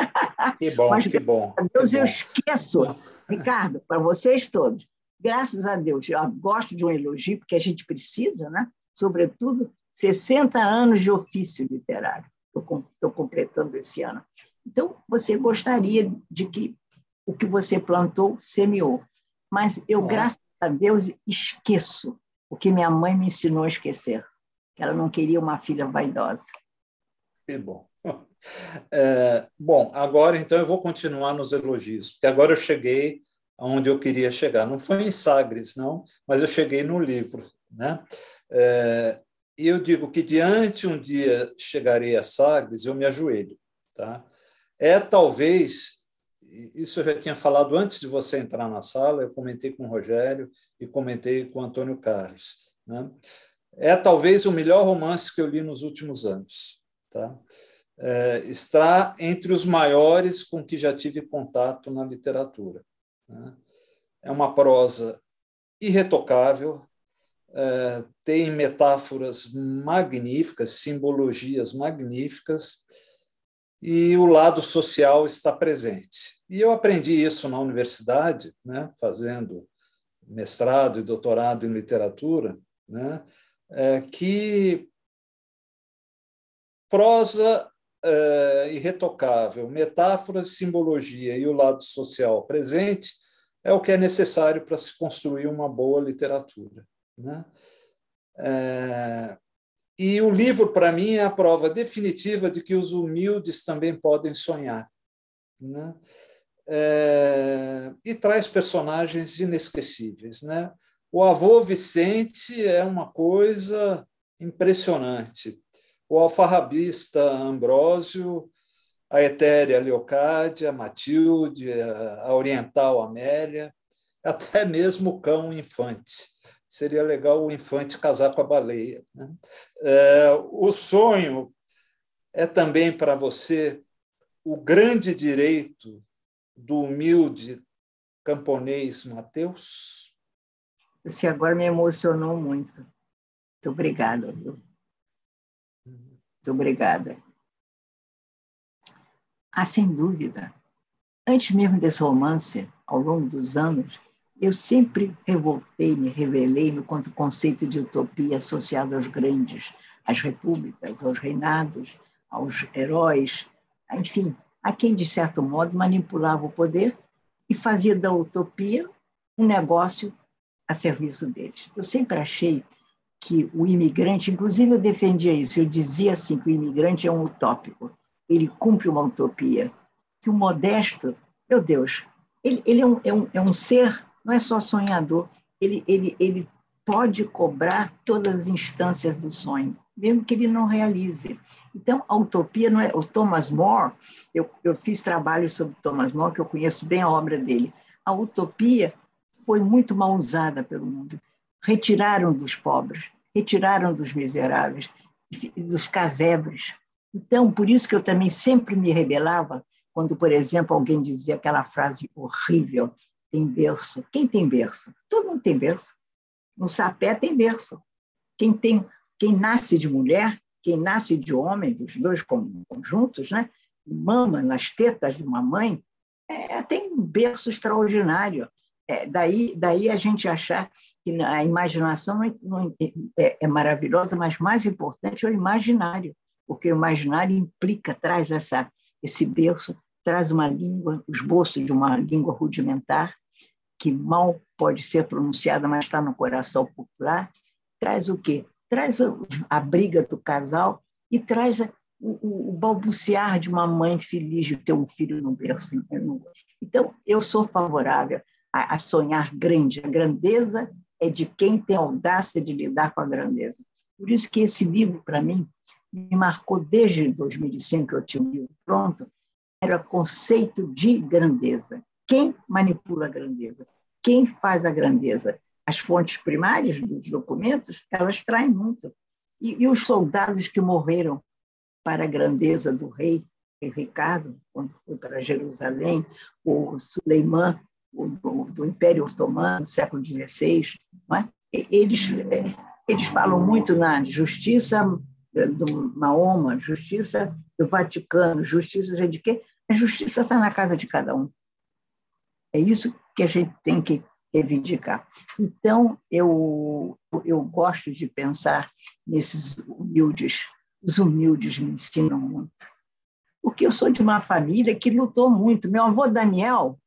Que bom, Mas, que bom. Deus, que eu bom. esqueço, Ricardo, para vocês todos, graças a Deus, eu gosto de um elogio, porque a gente precisa, né? sobretudo, 60 anos de ofício literário, estou completando esse ano. Então, você gostaria de que o que você plantou semeou. Mas eu, graças a Deus, esqueço o que minha mãe me ensinou a esquecer, que ela não queria uma filha vaidosa. Que bom. É, bom, agora então eu vou continuar nos elogios, porque agora eu cheguei onde eu queria chegar. Não foi em Sagres, não, mas eu cheguei no livro. Né? É, e eu digo que diante um dia chegarei a Sagres, eu me ajoelho. Tá? É talvez, isso eu já tinha falado antes de você entrar na sala, eu comentei com o Rogério e comentei com o Antônio Carlos. Né? É talvez o melhor romance que eu li nos últimos anos. Tá? É, está entre os maiores com que já tive contato na literatura. Né? É uma prosa irretocável, é, tem metáforas magníficas, simbologias magníficas, e o lado social está presente. E eu aprendi isso na universidade, né, fazendo mestrado e doutorado em literatura, né, é, que prosa é, irretocável, metáfora, simbologia e o lado social presente é o que é necessário para se construir uma boa literatura. Né? É, e o livro, para mim, é a prova definitiva de que os humildes também podem sonhar. Né? É, e traz personagens inesquecíveis. Né? O avô Vicente é uma coisa impressionante. O alfarrabista Ambrósio a Etérea Leocádia, a Matilde, a Oriental Amélia, até mesmo o cão Infante. Seria legal o Infante casar com a baleia. Né? É, o sonho é também para você o grande direito do humilde camponês Mateus? Você agora me emocionou muito. Muito obrigada? Muito obrigada. Ah, sem dúvida. Antes mesmo desse romance, ao longo dos anos, eu sempre revoltei, me revelei contra o conceito de utopia associado aos grandes, às repúblicas, aos reinados, aos heróis, enfim, a quem, de certo modo, manipulava o poder e fazia da utopia um negócio a serviço deles. Eu sempre achei que o imigrante, inclusive eu defendia isso, eu dizia assim que o imigrante é um utópico, ele cumpre uma utopia, que o modesto, meu Deus, ele, ele é, um, é, um, é um ser, não é só sonhador, ele, ele, ele pode cobrar todas as instâncias do sonho, mesmo que ele não realize. Então, a utopia não é. O Thomas More, eu, eu fiz trabalho sobre Thomas More, que eu conheço bem a obra dele. A utopia foi muito mal usada pelo mundo retiraram dos pobres, retiraram dos miseráveis, dos casebres. Então, por isso que eu também sempre me rebelava quando, por exemplo, alguém dizia aquela frase horrível: tem berço. Quem tem berço? Todo mundo tem berço. No sapé tem berço. Quem tem, quem nasce de mulher, quem nasce de homem, os dois conjuntos, né? Mama nas tetas de uma mãe, é, tem um berço extraordinário. É, daí, daí a gente achar que a imaginação é, não é, é, maravilhosa, mas mais importante é o imaginário, porque o imaginário implica, traz essa, esse berço, traz uma língua, o esboço de uma língua rudimentar, que mal pode ser pronunciada, mas está no coração popular, traz o quê? Traz a briga do casal e traz o, o balbuciar de uma mãe feliz de ter um filho no berço. Então, eu sou favorável a, a sonhar grande. A grandeza é de quem tem audácia de lidar com a grandeza. Por isso que esse livro, para mim, me marcou desde 2005, que eu tinha um livro pronto, era conceito de grandeza. Quem manipula a grandeza? Quem faz a grandeza? As fontes primárias dos documentos, elas traem muito. E, e os soldados que morreram para a grandeza do rei, Ricardo, quando foi para Jerusalém, o Suleiman, do, do Império Otomano, século XVI, é? eles, é, eles falam muito na justiça do Mahoma, justiça do Vaticano, justiça de quê? A justiça está na casa de cada um. É isso que a gente tem que reivindicar. Então, eu, eu gosto de pensar nesses humildes. Os humildes me ensinam muito. Porque eu sou de uma família que lutou muito. Meu avô Daniel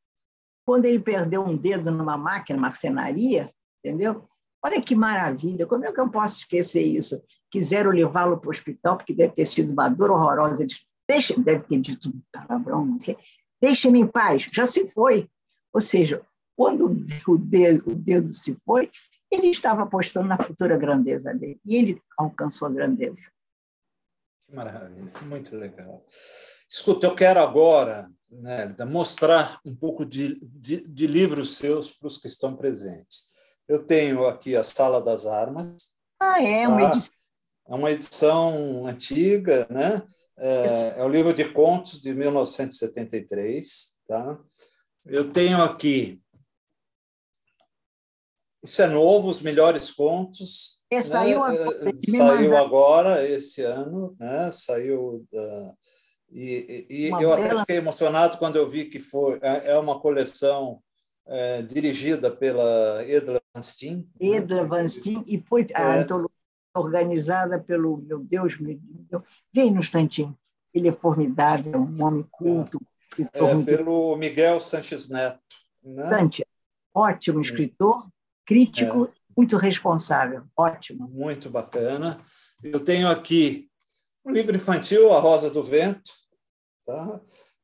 quando ele perdeu um dedo numa máquina, marcenaria, entendeu? Olha que maravilha, como é que eu posso esquecer isso? Quiseram levá-lo para o hospital, porque deve ter sido uma dor horrorosa. Ele disse, deve ter dito um palavrão, não sei. Deixa-me em paz, já se foi. Ou seja, quando o dedo, o dedo se foi, ele estava apostando na futura grandeza dele. E ele alcançou a grandeza. Que maravilha, muito legal. Escuta, eu quero agora Nélida, mostrar um pouco de, de, de livros seus para os que estão presentes. Eu tenho aqui a Sala das Armas. Ah, é uma tá? edição. É uma edição antiga, né? É, é um livro de contos de 1973. Tá? Eu tenho aqui. Isso é novo, os melhores contos. É, saiu, né? agora, é, saiu agora, esse ano, né? saiu da, e, e eu bela... até fiquei emocionado quando eu vi que foi é, é uma coleção é, dirigida pela Edla Van Steen. Edla Van Steen, e foi a é. antologia organizada pelo, meu Deus, meu Deus, vem no instantinho. Ele é formidável, um homem culto. É, pelo Miguel Sanches Neto. Né? Sanches, ótimo escritor, crítico, é. muito responsável, ótimo. Muito bacana. Eu tenho aqui um livro infantil, A Rosa do Vento, tá?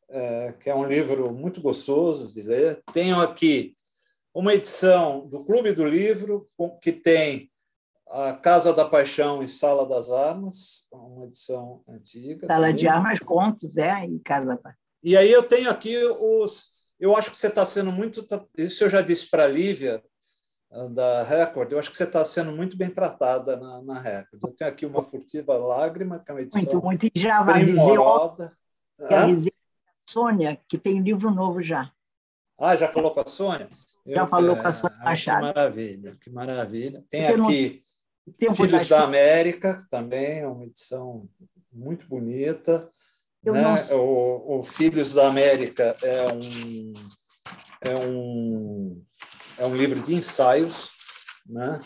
É, que é um livro muito gostoso de ler. Tenho aqui uma edição do Clube do Livro, que tem a Casa da Paixão e Sala das Armas, uma edição antiga. Sala também. de Armas, contos, é, e Casa da Paixão. E aí eu tenho aqui os. Eu acho que você está sendo muito. Isso eu já disse para a Lívia, da Record, eu acho que você está sendo muito bem tratada na, na Record. Eu tenho aqui uma furtiva lágrima, que é uma edição Muito, muito. Já avisei, avisei a Sônia, que tem livro novo já. Ah, já falou com a Sônia? Já eu, falou com a Sônia ah, Machado. Que maravilha, que maravilha. Tem Você aqui não... Filhos da América, também, é uma edição muito bonita. Né? O, o, Filhos da América é um, é um, é um livro de ensaios. Né?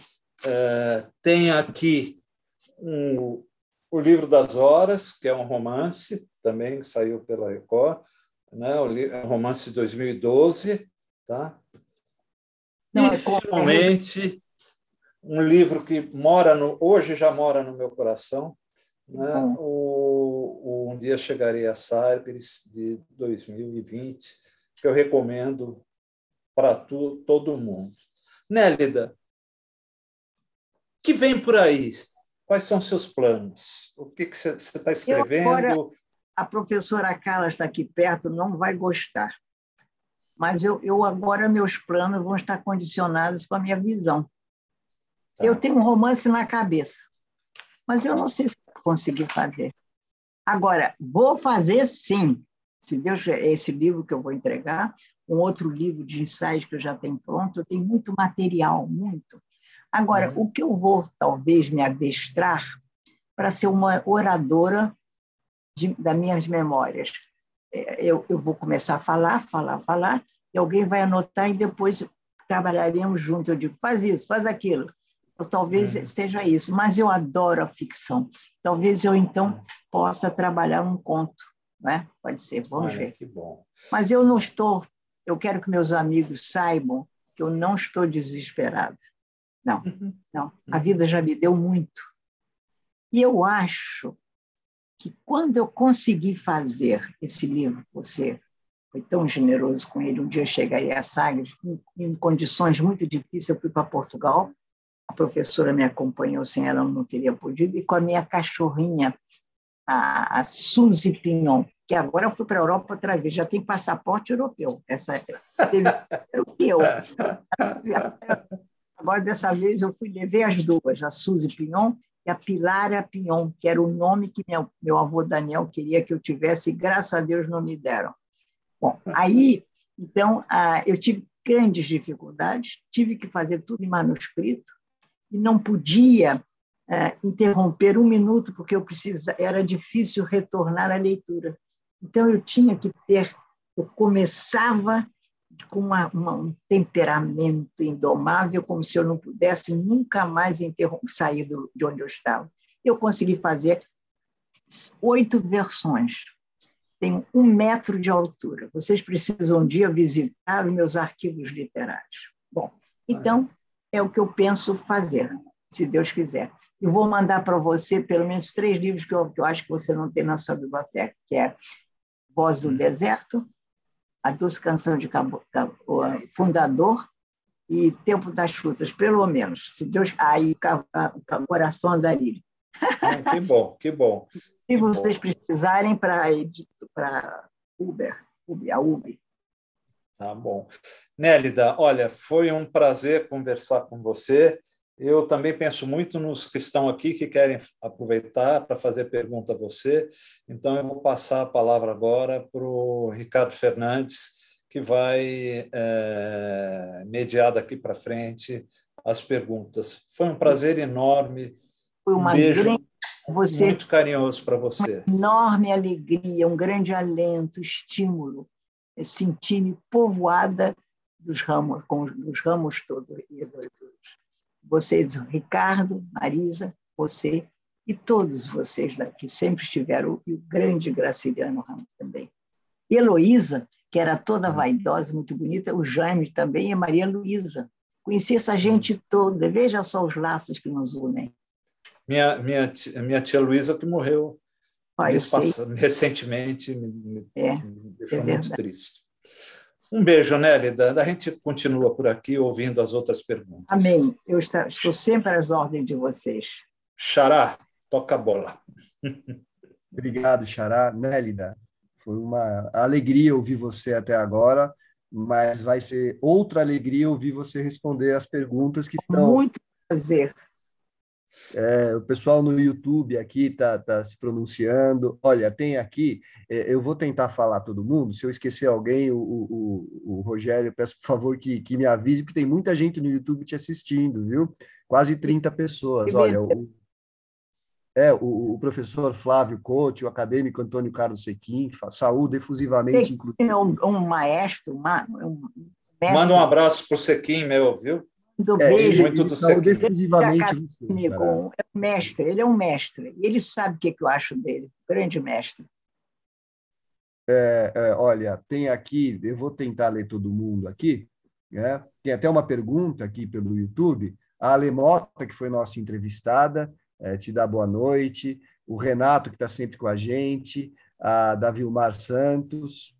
É, tem aqui um, o Livro das Horas, que é um romance, também saiu pela Record, né? o é romance de 2012. Tá? Não, e, é finalmente, um livro que mora no, hoje já mora no meu coração, né? O, o, Um Dia Chegarei a Sagres, de 2020, que eu recomendo para todo mundo. Nélida, que vem por aí? Quais são seus planos? O que, que você está escrevendo? A professora Carla está aqui perto, não vai gostar. Mas eu, eu agora, meus planos vão estar condicionados com a minha visão. Tá. Eu tenho um romance na cabeça, mas eu não sei se conseguir fazer. Agora, vou fazer sim. Se Deus esse livro que eu vou entregar, um outro livro de ensaios que eu já tenho pronto, eu tenho muito material, muito. Agora, uhum. o que eu vou talvez me adestrar para ser uma oradora de, das minhas memórias. É, eu, eu vou começar a falar, falar, falar, e alguém vai anotar e depois trabalharemos junto. Eu digo, faz isso, faz aquilo. Ou talvez uhum. seja isso, mas eu adoro a ficção. Talvez eu, então, possa trabalhar um conto. Né? Pode ser, vamos Olha, ver. Que bom. Mas eu não estou, eu quero que meus amigos saibam que eu não estou desesperada. Não, uhum. não. A vida já me deu muito. E eu acho que quando eu consegui fazer esse livro, você foi tão generoso com ele, um dia eu chegaria a Sagres, em, em condições muito difíceis, eu fui para Portugal, a professora me acompanhou, sem ela não teria podido, e com a minha cachorrinha, a, a Suzy Pignon, que agora fui para a Europa outra vez, já tem passaporte europeu. Essa europeu. Agora, dessa vez, eu fui levei as duas, a Suzy Pignon e a Pilara Pignon, que era o nome que meu, meu avô Daniel queria que eu tivesse, e graças a Deus não me deram. Bom, aí, então, eu tive grandes dificuldades, tive que fazer tudo em manuscrito, e não podia é, interromper um minuto, porque eu precisava, era difícil retornar à leitura. Então, eu tinha que ter, eu começava com uma, uma, um temperamento indomável, como se eu não pudesse nunca mais sair do, de onde eu estava. Eu consegui fazer oito versões. Tem um metro de altura. Vocês precisam um dia visitar os meus arquivos literários. Bom, então, é o que eu penso fazer, se Deus quiser. Eu vou mandar para você pelo menos três livros que eu, que eu acho que você não tem na sua biblioteca, que é Voz do Deserto, A Doce Canção de Cabo, Cabo, Fundador e Tempo das Frutas, pelo menos. Se Deus... Aí, o Coração Andarilho. Ah, que bom, que bom. Se que vocês bom. precisarem para Uber, Uber, a Uber, Tá bom. Nélida, olha, foi um prazer conversar com você. Eu também penso muito nos que estão aqui que querem aproveitar para fazer pergunta a você. Então, eu vou passar a palavra agora para o Ricardo Fernandes, que vai é, mediar daqui para frente as perguntas. Foi um prazer enorme. Foi uma um beijo grande... você... muito carinhoso para você. Uma enorme alegria, um grande alento, estímulo senti-me povoada dos ramos, com os ramos todos Vocês, Ricardo, Marisa, você e todos vocês que sempre estiveram, e o grande Graciliano Ramos também. E Heloísa, que era toda vaidosa, muito bonita, o Jaime também e Maria Luísa. Conheci essa gente toda, veja só os laços que nos unem. Minha, minha, tia, minha tia Luísa que morreu ah, recentemente me, é, me deixou é muito triste. Um beijo, Nélida. A gente continua por aqui ouvindo as outras perguntas. Amém. Eu estou sempre às ordens de vocês. Xará, toca a bola. Obrigado, Xará. Nélida, foi uma alegria ouvir você até agora mas vai ser outra alegria ouvir você responder as perguntas que estão. Muito prazer. É, o pessoal no YouTube aqui está tá se pronunciando. Olha, tem aqui, é, eu vou tentar falar todo mundo. Se eu esquecer alguém, o, o, o Rogério, peço por favor que, que me avise, porque tem muita gente no YouTube te assistindo, viu? Quase 30 pessoas. Olha, o, é, o, o, professor Flávio Cote, o acadêmico Antônio Carlos Sequim, saúde efusivamente. Inclusive. É um, um maestro, uma, um mestre. Manda um abraço para o Sequim, meu, viu? Do é, beijo. Muito do saúde. Você, é um mestre, ele é um mestre. E ele sabe o que, eu acho dele. Grande mestre. É, é, olha, tem aqui, eu vou tentar ler todo mundo aqui. Né? Tem até uma pergunta aqui pelo YouTube. A Alemota, que foi nossa entrevistada, é, te dá boa noite. O Renato, que está sempre com a gente. A Davilmar Santos.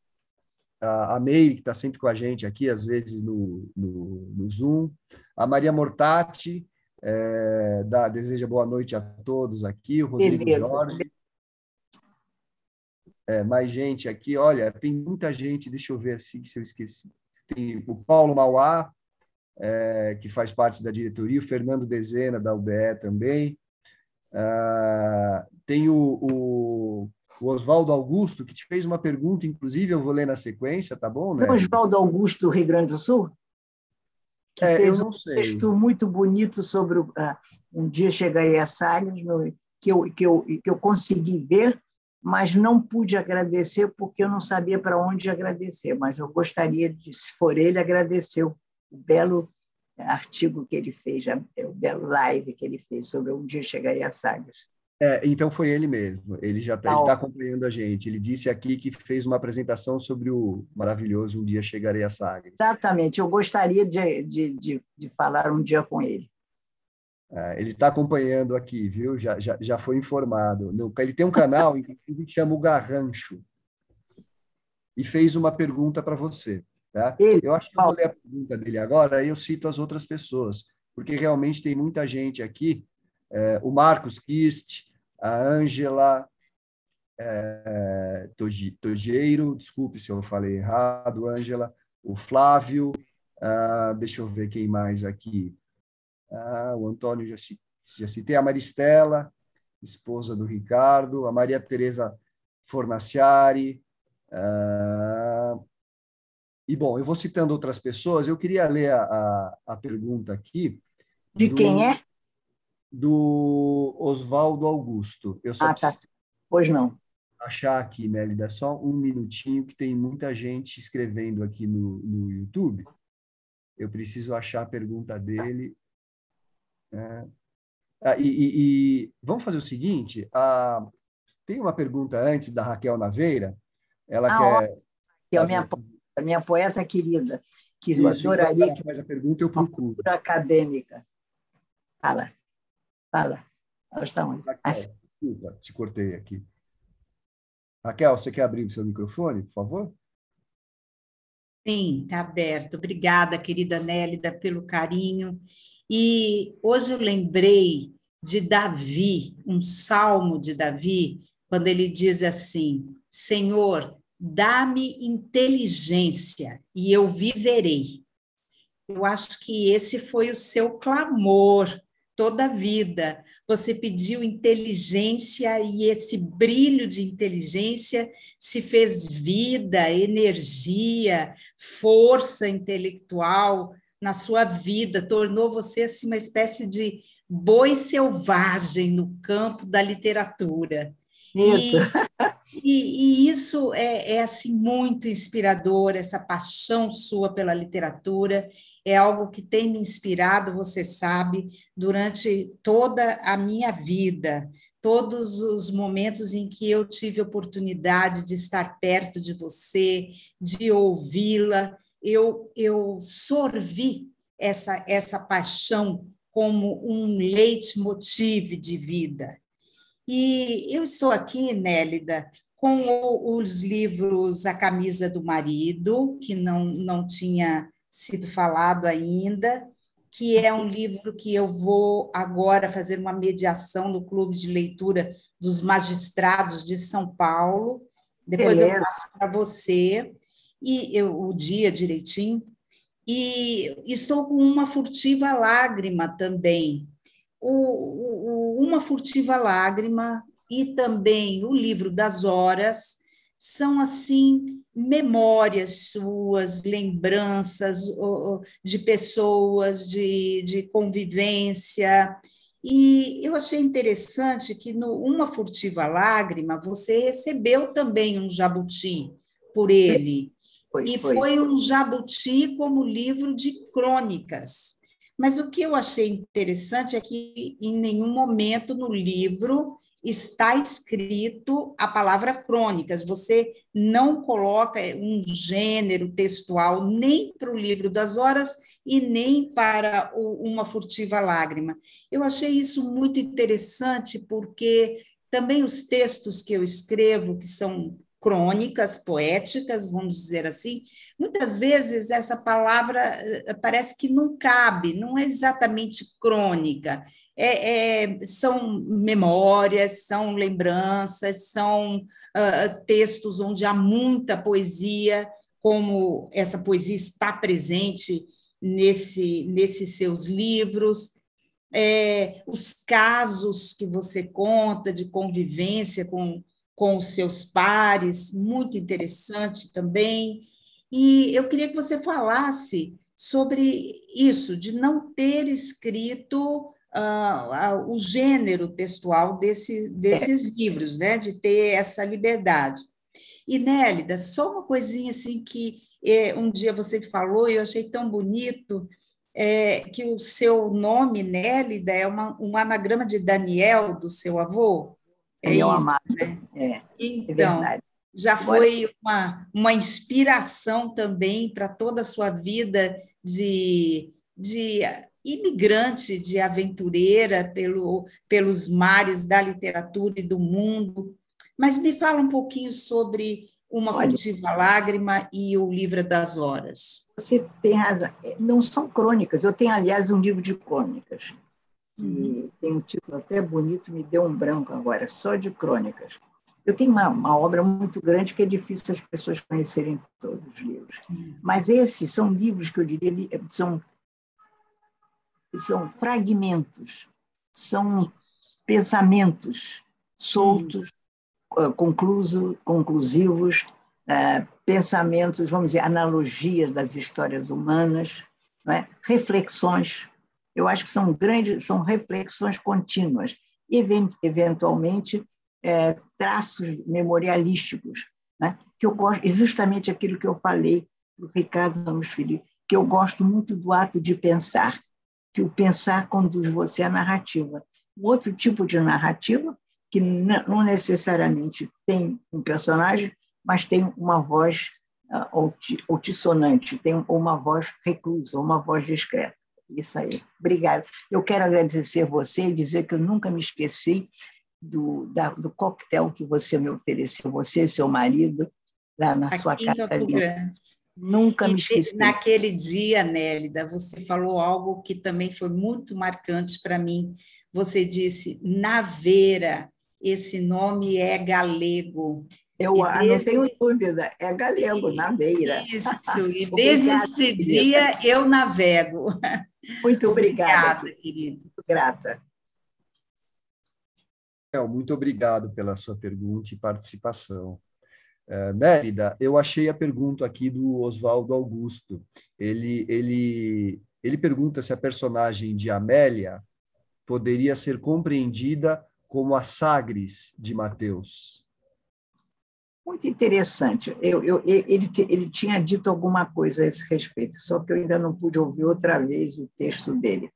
A, a Meire, que está sempre com a gente aqui, às vezes no, no, no Zoom. A Maria Mortati, é, deseja boa noite a todos aqui. O Rodrigo Beleza. Jorge. É, mais gente aqui. Olha, tem muita gente. Deixa eu ver assim, se eu esqueci. Tem o Paulo Mauá, é, que faz parte da diretoria, o Fernando Dezena, da UBE também. Uh, tem o, o, o Oswaldo Augusto, que te fez uma pergunta, inclusive eu vou ler na sequência, tá bom? Né? Oswaldo Augusto, do Rio Grande do Sul? Que é, fez um sei. texto muito bonito sobre o, uh, Um Dia Chegarei a Sagres, que eu, que, eu, que eu consegui ver, mas não pude agradecer porque eu não sabia para onde agradecer. Mas eu gostaria de, se for ele, agradecer o belo artigo que ele fez, o belo live que ele fez sobre um dia chegaria a Sagres. É, então foi ele mesmo. Ele já está tá acompanhando a gente. Ele disse aqui que fez uma apresentação sobre o maravilhoso Um Dia Chegarei a Sagres. Exatamente. Eu gostaria de, de, de, de falar um dia com ele. É, ele está acompanhando aqui, viu? Já, já, já foi informado. Ele tem um canal, que chama o Garrancho. E fez uma pergunta para você. Tá? Eu acho que eu vou ler a pergunta dele agora, aí eu cito as outras pessoas, porque realmente tem muita gente aqui, é, o Marcos Kist, a Ângela é, Togeiro, desculpe se eu falei errado, Ângela, o Flávio, ah, deixa eu ver quem mais aqui, ah, o Antônio já, já citei, a Maristela, esposa do Ricardo, a Maria Tereza Fornaciari, ah, e, bom, eu vou citando outras pessoas, eu queria ler a, a, a pergunta aqui. De do, quem é? Do Oswaldo Augusto. Eu só ah, tá. Pois não. Achar aqui, Nélida, só um minutinho, que tem muita gente escrevendo aqui no, no YouTube. Eu preciso achar a pergunta dele. É. Ah, e, e, e, vamos fazer o seguinte: a, tem uma pergunta antes da Raquel Naveira. Ela ah, quer. Que eu me a minha poeta querida, que eu Isso, adoraria que faz a pergunta eu procuro. acadêmica. Fala, fala. Está onde? Raquel, desculpa, te cortei aqui. Raquel, você quer abrir o seu microfone, por favor? Sim, está aberto. Obrigada, querida Nélida, pelo carinho. E hoje eu lembrei de Davi, um salmo de Davi, quando ele diz assim: Senhor, dá-me inteligência e eu viverei. Eu acho que esse foi o seu clamor toda a vida. Você pediu inteligência e esse brilho de inteligência se fez vida, energia, força intelectual na sua vida, tornou você assim, uma espécie de boi selvagem no campo da literatura. Isso. E, e, e isso é, é, assim muito inspirador, essa paixão sua pela literatura, é algo que tem me inspirado, você sabe, durante toda a minha vida, todos os momentos em que eu tive oportunidade de estar perto de você, de ouvi-la, eu, eu sorvi essa, essa paixão como um leitmotiv de vida. E eu estou aqui, Nélida, com os livros A Camisa do Marido, que não, não tinha sido falado ainda, que é um livro que eu vou agora fazer uma mediação no Clube de Leitura dos Magistrados de São Paulo. Depois Beleza. eu passo para você. e eu, o dia direitinho, e estou com uma furtiva lágrima também. O, o, uma furtiva lágrima e também o livro das horas são assim memórias suas, lembranças de pessoas, de, de convivência. E eu achei interessante que no Uma Furtiva Lágrima você recebeu também um jabuti por ele. Foi, e foi. foi um jabuti como livro de crônicas. Mas o que eu achei interessante é que em nenhum momento no livro está escrito a palavra crônicas. Você não coloca um gênero textual nem para o livro das horas e nem para uma furtiva lágrima. Eu achei isso muito interessante porque também os textos que eu escrevo, que são crônicas poéticas, vamos dizer assim, muitas vezes essa palavra eh, parece que não cabe, não é exatamente crônica, é, é, são memórias, são lembranças, são uh, textos onde há muita poesia, como essa poesia está presente nesse, nesses seus livros. É, os casos que você conta de convivência com com os seus pares, muito interessante também. E eu queria que você falasse sobre isso, de não ter escrito uh, uh, o gênero textual desse, desses é. livros, né? de ter essa liberdade. E, Nélida, só uma coisinha assim que é, um dia você falou e eu achei tão bonito, é, que o seu nome, Nélida, é uma, um anagrama de Daniel, do seu avô. É Daniel isso, Amado. Né? É, é então, é já foi uma, uma inspiração também para toda a sua vida de, de imigrante, de aventureira pelo, pelos mares da literatura e do mundo. Mas me fala um pouquinho sobre Uma Olha, Furtiva Lágrima e O Livro das Horas. Você tem razão. Não são crônicas. Eu tenho, aliás, um livro de crônicas que tem um título até bonito, me deu um branco agora, só de crônicas. Eu tenho uma, uma obra muito grande que é difícil as pessoas conhecerem todos os livros. Mas esses são livros que eu diria são, são fragmentos, são pensamentos soltos, hum. concluso, conclusivos, uh, pensamentos, vamos dizer, analogias das histórias humanas, é? reflexões eu acho que são grandes, são reflexões contínuas, eventualmente é, traços memorialísticos, né? que eu gosto, justamente aquilo que eu falei para o Ricardo Ramos Filho, que eu gosto muito do ato de pensar, que o pensar conduz você à narrativa. Um outro tipo de narrativa, que não necessariamente tem um personagem, mas tem uma voz uh, tem uma voz reclusa, uma voz discreta. Isso aí. Obrigada. Eu quero agradecer você e dizer que eu nunca me esqueci do, da, do coquetel que você me ofereceu, você e seu marido, lá na Aqui sua casa. Nunca e me esqueci. Naquele dia, Nélida, você falou algo que também foi muito marcante para mim. Você disse, Naveira, esse nome é galego. Eu desde... Não tenho dúvida, é galego, Naveira. Isso, e desde esse dia eu navego. Muito obrigada, obrigada querido. Muito grata. Muito obrigado pela sua pergunta e participação. É, Mérida, eu achei a pergunta aqui do Oswaldo Augusto. Ele, ele, ele pergunta se a personagem de Amélia poderia ser compreendida como a Sagres de Mateus. Muito interessante. Eu, eu, ele, ele tinha dito alguma coisa a esse respeito, só que eu ainda não pude ouvir outra vez o texto dele.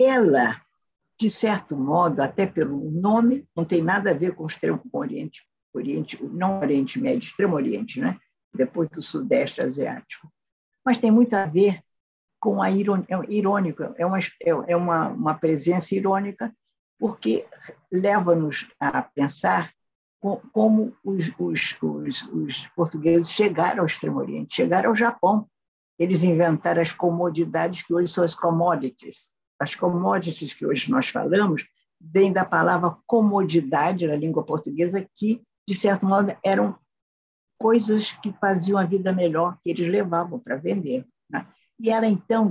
Ela, de certo modo, até pelo nome, não tem nada a ver com o Extremo Oriente, Oriente não Oriente Médio, Extremo Oriente, né? depois do Sudeste Asiático. Mas tem muito a ver com a irônica, é irônica, é uma, é uma, uma presença irônica, porque leva-nos a pensar como os, os, os, os portugueses chegaram ao Extremo Oriente, chegaram ao Japão. Eles inventaram as comodidades que hoje são as commodities. As commodities que hoje nós falamos vêm da palavra comodidade na língua portuguesa, que, de certo modo, eram coisas que faziam a vida melhor, que eles levavam para vender. Né? E ela, então,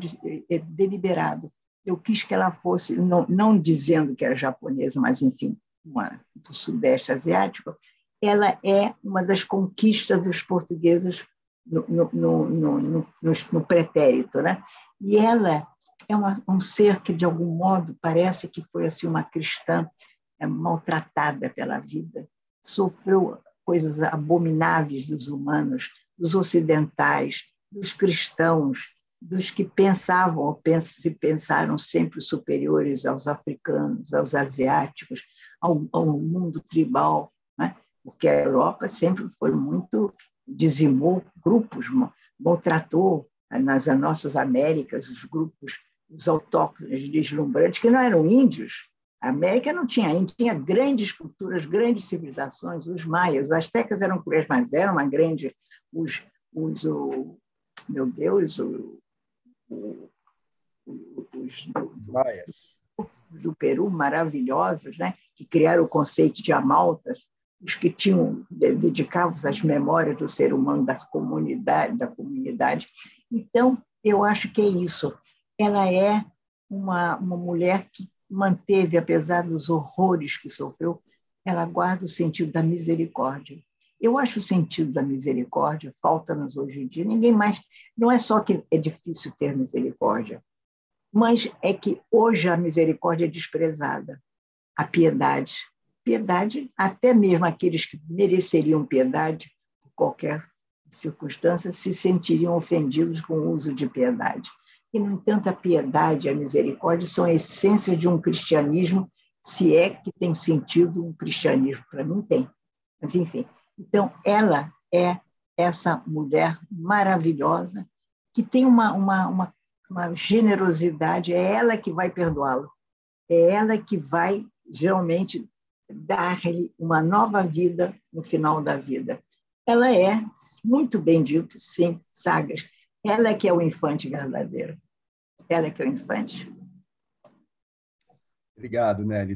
eh, deliberado. Eu quis que ela fosse, não, não dizendo que era japonesa, mas, enfim, uma, do Sudeste Asiático, ela é uma das conquistas dos portugueses no, no, no, no, pretérito. Né? E ela é uma, um ser que, de algum modo, parece que foi assim, uma cristã é, maltratada pela vida, sofreu coisas abomináveis dos humanos, dos ocidentais, dos cristãos, dos que pensavam ou se pensaram sempre superiores aos africanos, aos asiáticos, ao, ao mundo tribal, né? porque a Europa sempre foi muito dizimou grupos, maltratou nas nossas Américas os grupos, os autóctones deslumbrantes, que não eram índios. A América não tinha índio, tinha grandes culturas, grandes civilizações, os maias, os astecas eram cruéis, mas eram uma grande, os, os o, meu Deus, o, o, os maias do Peru maravilhosos, né? que criaram o conceito de amaltas, os que tinham dedicados às memórias do ser humano, das comunidade, da comunidade. Então, eu acho que é isso. Ela é uma, uma mulher que manteve, apesar dos horrores que sofreu, ela guarda o sentido da misericórdia. Eu acho o sentido da misericórdia falta-nos hoje em dia. Ninguém mais. Não é só que é difícil ter misericórdia, mas é que hoje a misericórdia é desprezada, a piedade piedade, até mesmo aqueles que mereceriam piedade, por qualquer circunstância, se sentiriam ofendidos com o uso de piedade. E, no entanto, a piedade e a misericórdia são a essência de um cristianismo, se é que tem sentido um cristianismo. Para mim, tem. Mas, enfim. Então, ela é essa mulher maravilhosa que tem uma, uma, uma, uma generosidade, é ela que vai perdoá-lo. É ela que vai, geralmente, dar-lhe uma nova vida no final da vida. Ela é, muito bem dito, sim, Sagres, ela é que é o infante verdadeiro. Ela é que é o infante. Obrigado, Nelly.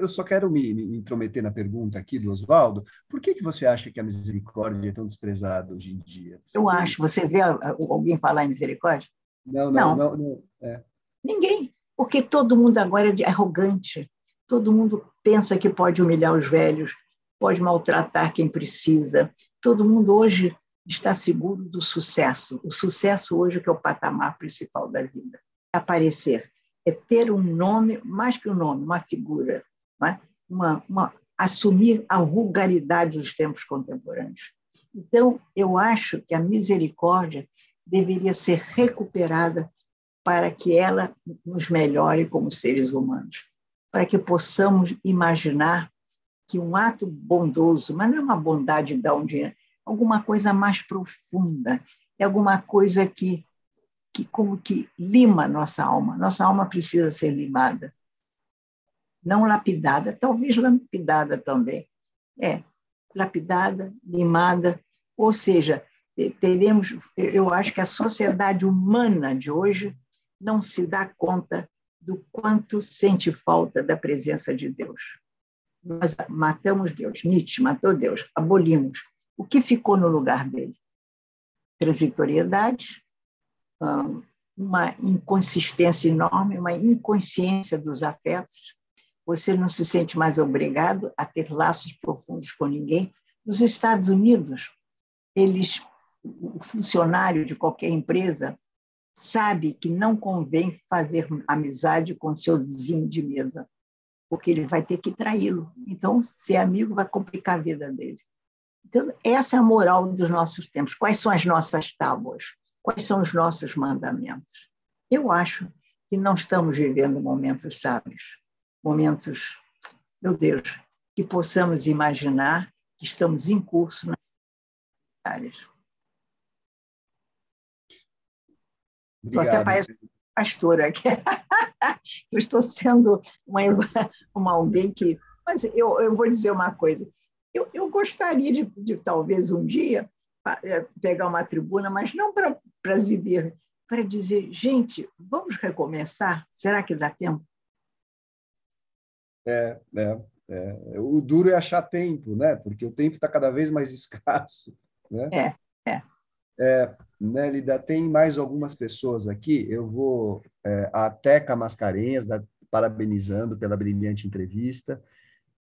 Eu só quero me, intrometer na pergunta aqui do Oswaldo. Por que, que você acha que a misericórdia é tão desprezada hoje em dia? Você Eu acho. Você vê alguém falar em misericórdia? Não, não, não. não, não é. Ninguém. Porque todo mundo agora é arrogante. Todo mundo pensa que pode humilhar os velhos, pode maltratar quem precisa. Todo mundo hoje está seguro do sucesso. O sucesso hoje que é o patamar principal da vida. Aparecer é ter um nome, mais que um nome, uma figura, é? uma, uma, assumir a vulgaridade dos tempos contemporâneos. Então, eu acho que a misericórdia deveria ser recuperada para que ela nos melhore como seres humanos para que possamos imaginar que um ato bondoso, mas não é uma bondade de dar um dinheiro, alguma coisa mais profunda, é alguma coisa que, que como que lima nossa alma. Nossa alma precisa ser limada. Não lapidada, talvez lapidada também. É, lapidada, limada, ou seja, teremos, eu acho que a sociedade humana de hoje não se dá conta do quanto sente falta da presença de Deus. Nós matamos Deus, Nietzsche matou Deus, abolimos. O que ficou no lugar dele? Transitoriedade, uma inconsistência enorme, uma inconsciência dos afetos. Você não se sente mais obrigado a ter laços profundos com ninguém. Nos Estados Unidos, eles, o funcionário de qualquer empresa sabe que não convém fazer amizade com seu vizinho de mesa, porque ele vai ter que traí-lo. Então, ser amigo vai complicar a vida dele. Então, essa é a moral dos nossos tempos. Quais são as nossas tábuas? Quais são os nossos mandamentos? Eu acho que não estamos vivendo momentos sábios, momentos, meu Deus, que possamos imaginar que estamos em curso nas áreas. Estou até parecendo pastora aqui. eu estou sendo uma, uma alguém que. Mas eu, eu vou dizer uma coisa. Eu, eu gostaria de, de, talvez, um dia, é, pegar uma tribuna, mas não para exibir, para dizer, gente, vamos recomeçar? Será que dá tempo? É, é, é. O duro é achar tempo, né? Porque o tempo está cada vez mais escasso. Né? É, é. É Nélida, tem mais algumas pessoas aqui. Eu vou. É, a Teca Mascarenhas, da, parabenizando pela brilhante entrevista.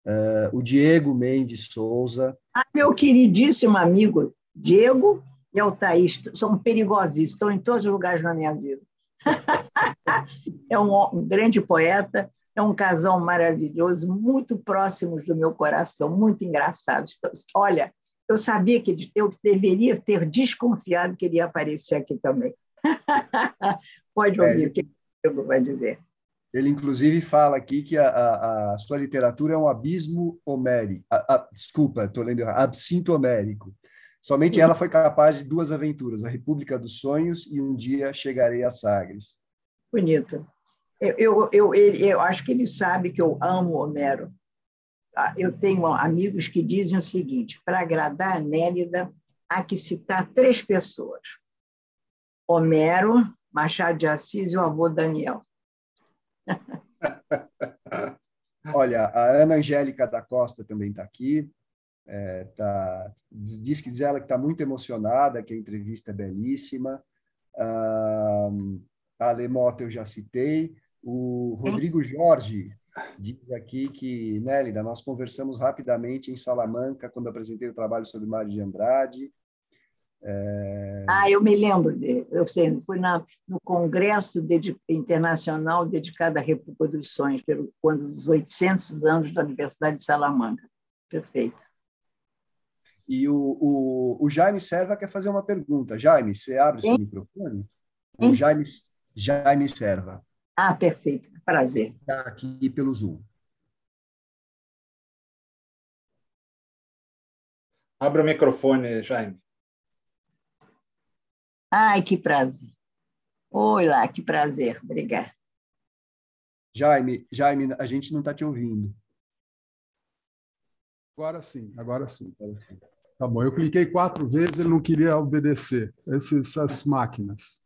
Uh, o Diego Mendes Souza. Ah, meu queridíssimo amigo Diego e Altair são perigosíssimos, estão em todos os lugares na minha vida. é um, um, grande poeta, é um casal maravilhoso, muito próximos do meu coração, muito engraçados. Olha, eu sabia que ele, eu deveria ter desconfiado que ele ia aparecer aqui também. Pode ouvir é, o que o Diego vai dizer. Ele, inclusive, fala aqui que a, a, a sua literatura é um abismo homérico. A, desculpa, estou lendo absinto homérico. Somente ela foi capaz de duas aventuras, a República dos Sonhos e Um Dia Chegarei a Sagres. Bonito. Eu, eu, eu, eu acho que ele sabe que eu amo Homero. Ah, eu tenho amigos que dizem o seguinte: para agradar a Nélida, há que citar três pessoas: Homero, Machado de Assis e o avô Daniel. Olha, a Ana Angélica da Costa também está aqui. É, tá, diz que diz ela que está muito emocionada, que a entrevista é belíssima. Ah, a Lemota eu já citei. O Rodrigo Jorge diz aqui que, Nélida, nós conversamos rapidamente em Salamanca quando apresentei o trabalho sobre Mário de Andrade. É... Ah, eu me lembro dele. Eu sei, fui na, no Congresso Internacional dedicado à República dos Sonhos, pelo, quando dos 800 anos da Universidade de Salamanca. Perfeito. E o, o, o Jaime Serva quer fazer uma pergunta. Jaime, você abre Sim. seu microfone? O Jaime, Jaime Serva. Ah, perfeito. Prazer. Está aqui pelo Zoom. Abra o microfone, Jaime. Ai, que prazer. Oi lá, que prazer. Obrigada. Jaime, Jaime, a gente não está te ouvindo. Agora sim, agora sim. Tá bom, eu cliquei quatro vezes, ele não queria obedecer. Essas máquinas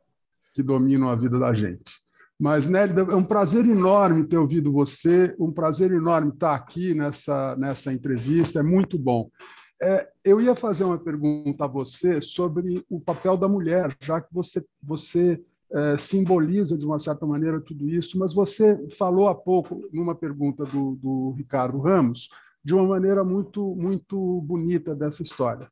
que dominam a vida da gente. Mas, Nélida, é um prazer enorme ter ouvido você, um prazer enorme estar aqui nessa, nessa entrevista, é muito bom. É, eu ia fazer uma pergunta a você sobre o papel da mulher, já que você, você é, simboliza, de uma certa maneira, tudo isso, mas você falou há pouco, numa pergunta do, do Ricardo Ramos, de uma maneira muito, muito bonita dessa história.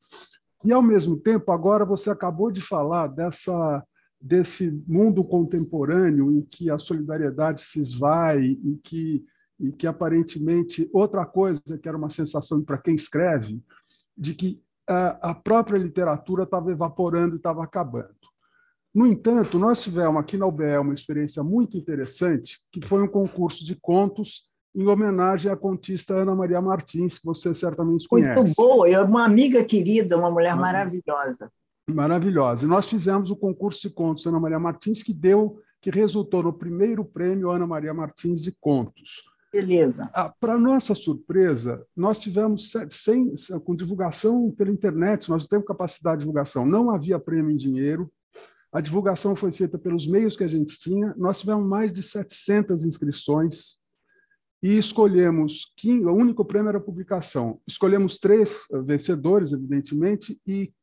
E, ao mesmo tempo, agora você acabou de falar dessa, desse mundo contemporâneo em que a solidariedade se esvai, em que, em que aparentemente outra coisa que era uma sensação para quem escreve, de que a, própria literatura estava evaporando e estava acabando. No entanto, nós tivemos aqui na UBE uma experiência muito interessante, que foi um concurso de contos em homenagem à contista Ana Maria Martins, que você certamente conhece. Muito boa, é uma amiga querida, uma mulher maravilhosa. Maravilhosa. E nós fizemos o concurso de contos Ana Maria Martins, que deu, que resultou no primeiro prêmio Ana Maria Martins de Contos. Beleza. Ah, Para nossa surpresa, nós tivemos sem, com divulgação pela internet, nós temos capacidade de divulgação, não havia prêmio em dinheiro, a divulgação foi feita pelos meios que a gente tinha, nós tivemos mais de 700 inscrições e escolhemos, o único prêmio era a publicação, escolhemos três vencedores, evidentemente, e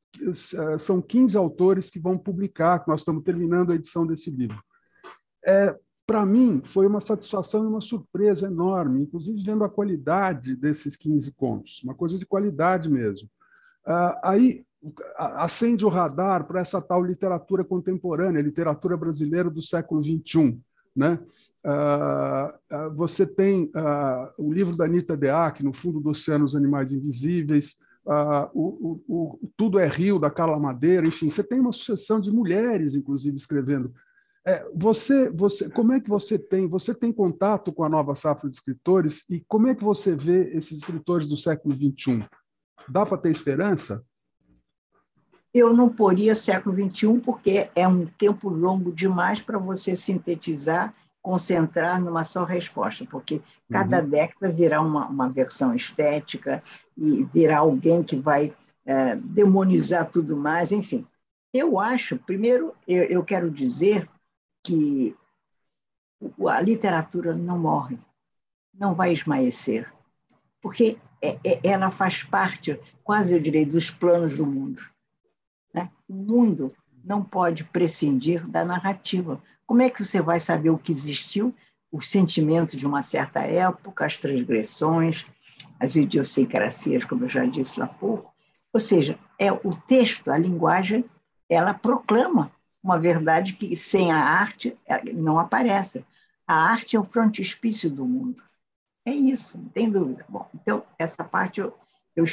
são 15 autores que vão publicar, nós estamos terminando a edição desse livro. É, para mim, foi uma satisfação e uma surpresa enorme, inclusive vendo a qualidade desses 15 contos, uma coisa de qualidade mesmo. Ah, aí acende o radar para essa tal literatura contemporânea, literatura brasileira do século XXI. Né? Ah, ah, você tem o livro da Anitta Deac, No Fundo do Oceano, Os Animais Invisíveis, o, o, o Tudo é Rio, da Carla Madeira, enfim, você tem uma sucessão de mulheres, inclusive, escrevendo é, você, você, como é que você tem? Você tem contato com a nova safra de escritores e como é que você vê esses escritores do século XXI? Dá para ter esperança? Eu não poria século XXI porque é um tempo longo demais para você sintetizar, concentrar numa só resposta, porque cada uhum. década virá uma, uma versão estética e virá alguém que vai é, demonizar tudo mais, enfim. Eu acho, primeiro, eu, eu quero dizer que a literatura não morre, não vai esmaecer, porque é, é, ela faz parte, quase eu direi, dos planos do mundo. o mundo não pode prescindir da narrativa. Como é que você vai saber o que existiu, os sentimentos de uma certa época, as transgressões, as idiosincrasias, como eu já disse há pouco? Ou seja, é o texto, a linguagem, ela proclama uma verdade que sem a arte não aparece. A arte é o frontispício do mundo. É isso, não tem dúvida. Bom, então, essa parte eu, eu,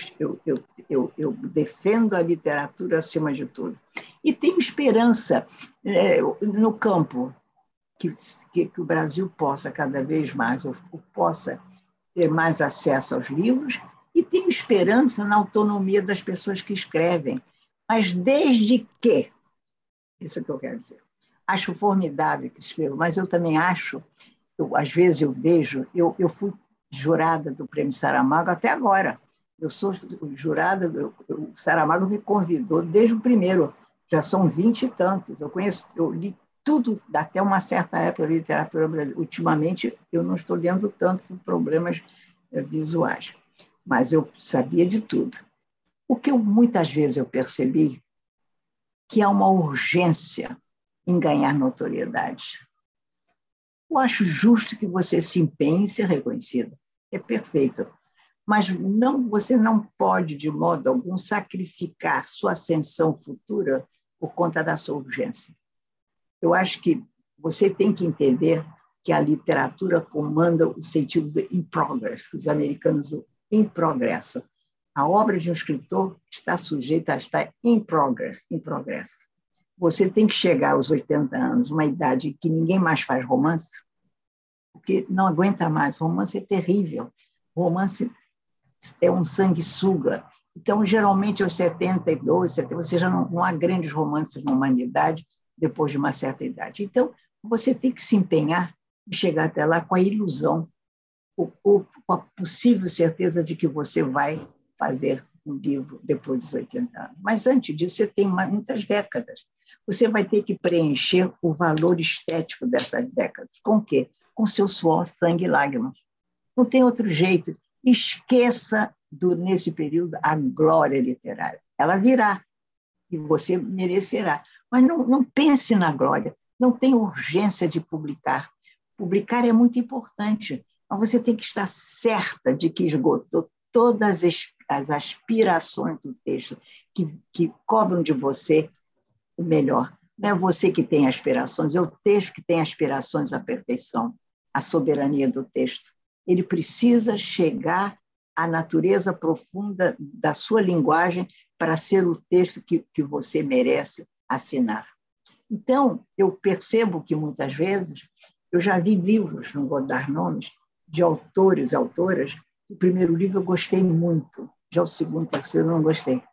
eu, eu, eu defendo a literatura acima de tudo. E tenho esperança é, no campo que, que, que, o Brasil possa cada vez mais, ou, ou possa ter mais acesso aos livros, e tenho esperança na autonomia das pessoas que escrevem. Mas desde que, isso é que eu quero dizer, acho formidável que escrevo, mas eu também acho, eu, às vezes eu vejo, eu, eu fui jurada do Prêmio Saramago até agora. Eu sou jurada, do, o Saramago me convidou desde o primeiro, já são vinte e tantos. Eu conheço, eu li tudo, até uma certa época, de literatura brasileira. Ultimamente, eu não estou lendo tanto por problemas eh, visuais, mas eu sabia de tudo. O que eu, muitas vezes eu percebi que há uma urgência em ganhar notoriedade. Eu acho justo que você se empenhe em ser reconhecido. É perfeito. Mas não, você não pode, de modo algum, sacrificar sua ascensão futura por conta da sua urgência. Eu acho que você tem que entender que a literatura comanda o sentido de in progress, que os americanos usam, em progresso. A obra de um escritor está sujeita a estar em progress, em progresso você tem que chegar aos 80 anos, uma idade que ninguém mais faz romance, porque não aguenta mais. Romance é terrível. Romance é um sanguessuga. Então, geralmente, aos 72, 70, você já não, não há grandes romances na humanidade depois de uma certa idade. Então, você tem que se empenhar e chegar até lá com a ilusão, ou, com a possível certeza de que você vai fazer um livro depois dos 80 anos. Mas antes disso, você tem muitas décadas você vai ter que preencher o valor estético dessas décadas. Com o quê? Com seu suor, sangue e lágrimas. Não tem outro jeito. Esqueça, do, nesse período, a glória literária. Ela virá e você merecerá. Mas não, não pense na glória. Não tem urgência de publicar. Publicar é muito importante, mas você tem que estar certa de que esgotou todas as aspirações do texto que, que cobram de você o melhor. Não é você que tem aspirações, é o texto que tem aspirações à perfeição, à soberania do texto. Ele precisa chegar à natureza profunda da sua linguagem para ser o texto que, que você merece assinar. Então, eu percebo que muitas vezes, eu já vi livros, não vou dar nomes, de autores, autoras, o primeiro livro eu gostei muito, já o segundo, terceiro eu não gostei.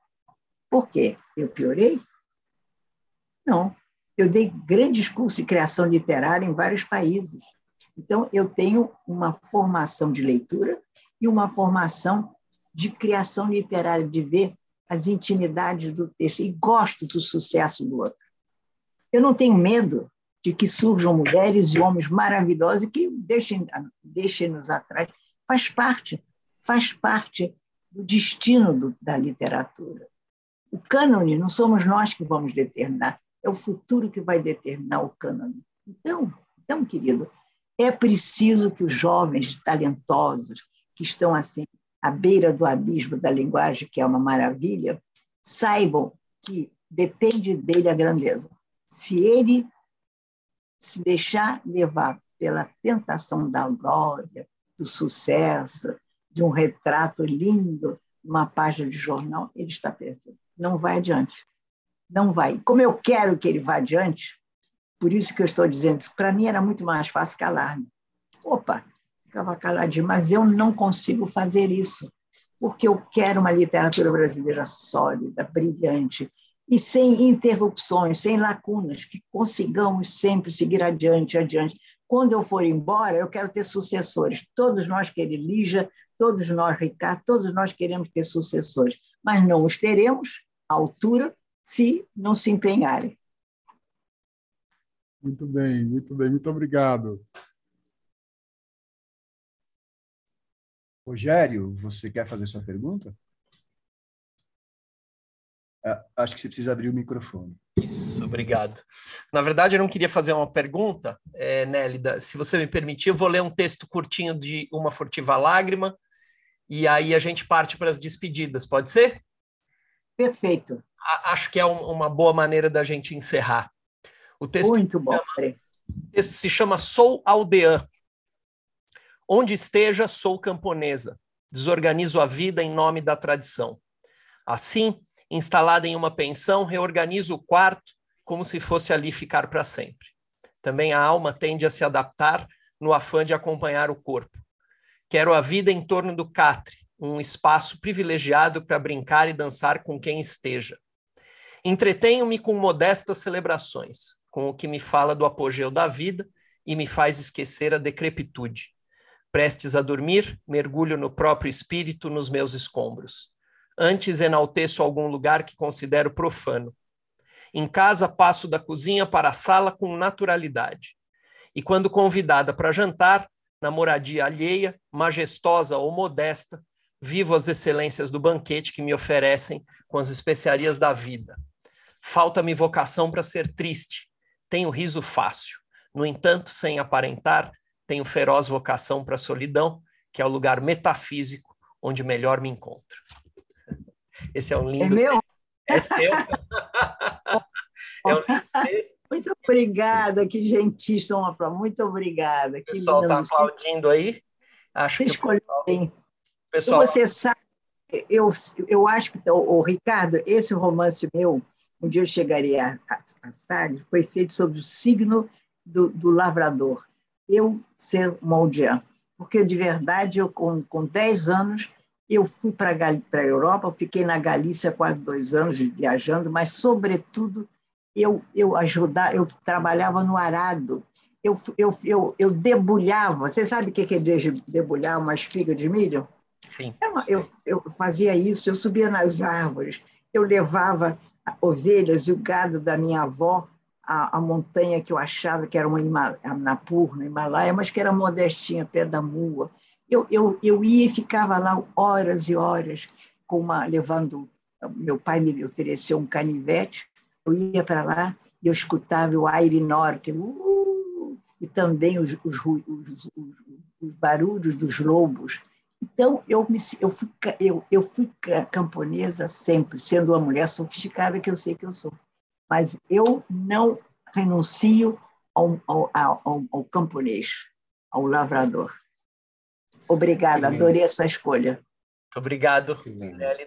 Por quê? Eu piorei? Não. Eu dei grandes cursos de criação literária em vários países. Então, eu tenho uma formação de leitura e uma formação de criação literária, de ver as intimidades do texto, e gosto do sucesso do outro. Eu não tenho medo de que surjam mulheres e homens maravilhosos e que deixem, deixem-nos atrás. Faz parte, faz parte do destino do, da literatura. O cânone não somos nós que vamos determinar, é o futuro que vai determinar o cânone. Então, então, querido, é preciso que os jovens talentosos, que estão assim à beira do abismo da linguagem, que é uma maravilha, saibam que depende dele a grandeza. Se ele se deixar levar pela tentação da glória, do sucesso, de um retrato lindo, uma página de jornal, ele está perdido. Não vai adiante não vai. Como eu quero que ele vá adiante, por isso que eu estou dizendo isso, para mim era muito mais fácil calar-me. Opa, ficava caladinho, mas eu não consigo fazer isso, porque eu quero uma literatura brasileira sólida, brilhante, e sem interrupções, sem lacunas, que consigamos sempre seguir adiante, adiante. Quando eu for embora, eu quero ter sucessores. Todos nós queremos, Lígia, todos nós, Ricardo, todos nós queremos ter sucessores, mas não os teremos à altura se não se empenharem. Muito bem, muito bem, muito obrigado. Rogério, você quer fazer sua pergunta? Ah, acho que você precisa abrir o microfone. Isso, obrigado. Na verdade, eu não queria fazer uma pergunta, é, Nélida. Se você me permitir, eu vou ler um texto curtinho de Uma Furtiva Lágrima, e aí a gente parte para as despedidas, pode ser? Perfeito. Acho que é um, uma boa maneira da gente encerrar. O texto Muito bom. Chama, o texto se chama Sou Aldeã. Onde esteja, sou camponesa. Desorganizo a vida em nome da tradição. Assim, instalada em uma pensão, reorganizo o quarto como se fosse ali ficar para sempre. Também a alma tende a se adaptar no afã de acompanhar o corpo. Quero a vida em torno do catre, um espaço privilegiado para brincar e dançar com quem esteja. Entretenho-me com modestas celebrações, com o que me fala do apogeu da vida e me faz esquecer a decrepitude. Prestes a dormir, mergulho no próprio espírito nos meus escombros. Antes enalteço algum lugar que considero profano. Em casa, passo da cozinha para a sala com naturalidade. E quando convidada para jantar, na moradia alheia, majestosa ou modesta, vivo as excelências do banquete que me oferecem com as especiarias da vida. Falta-me vocação para ser triste. Tenho riso fácil. No entanto, sem aparentar, tenho feroz vocação para a solidão, que é o lugar metafísico onde melhor me encontro. Esse é um lindo. É meu? É, é um. Muito obrigada, que gentis, Sofra. Muito obrigada. O pessoal está aplaudindo aí. Acho Você que escolheu bem. Pessoal... Você sabe, eu, eu acho que, o, o Ricardo, esse romance meu, um dia eu chegaria a, a, a foi feito sobre o signo do, do lavrador. Eu ser moldiano. Porque, de verdade, eu com, com 10 anos, eu fui para a Europa, fiquei na Galícia quase dois anos viajando, mas, sobretudo, eu, eu ajudava, eu trabalhava no arado. Eu, eu, eu, eu debulhava. Você sabe o que é debulhar uma espiga de milho? Sim. Eu, eu, eu fazia isso, eu subia nas árvores, eu levava ovelhas e o gado da minha avó à, à montanha que eu achava que era uma Napur, no Himalaia, mas que era modestinha, pé da Mua. Eu, eu, eu ia e ficava lá horas e horas, com uma, levando. Meu pai me ofereceu um canivete, eu ia para lá e eu escutava o aire norte, uh, e também os, os, os, os, barulhos dos lobos. Então, eu, me, eu, fui, eu, eu fui camponesa sempre, sendo uma mulher sofisticada que eu sei que eu sou. Mas eu não renuncio ao, ao, ao, ao camponês, ao lavrador. Obrigada, adorei a sua escolha. Muito obrigado,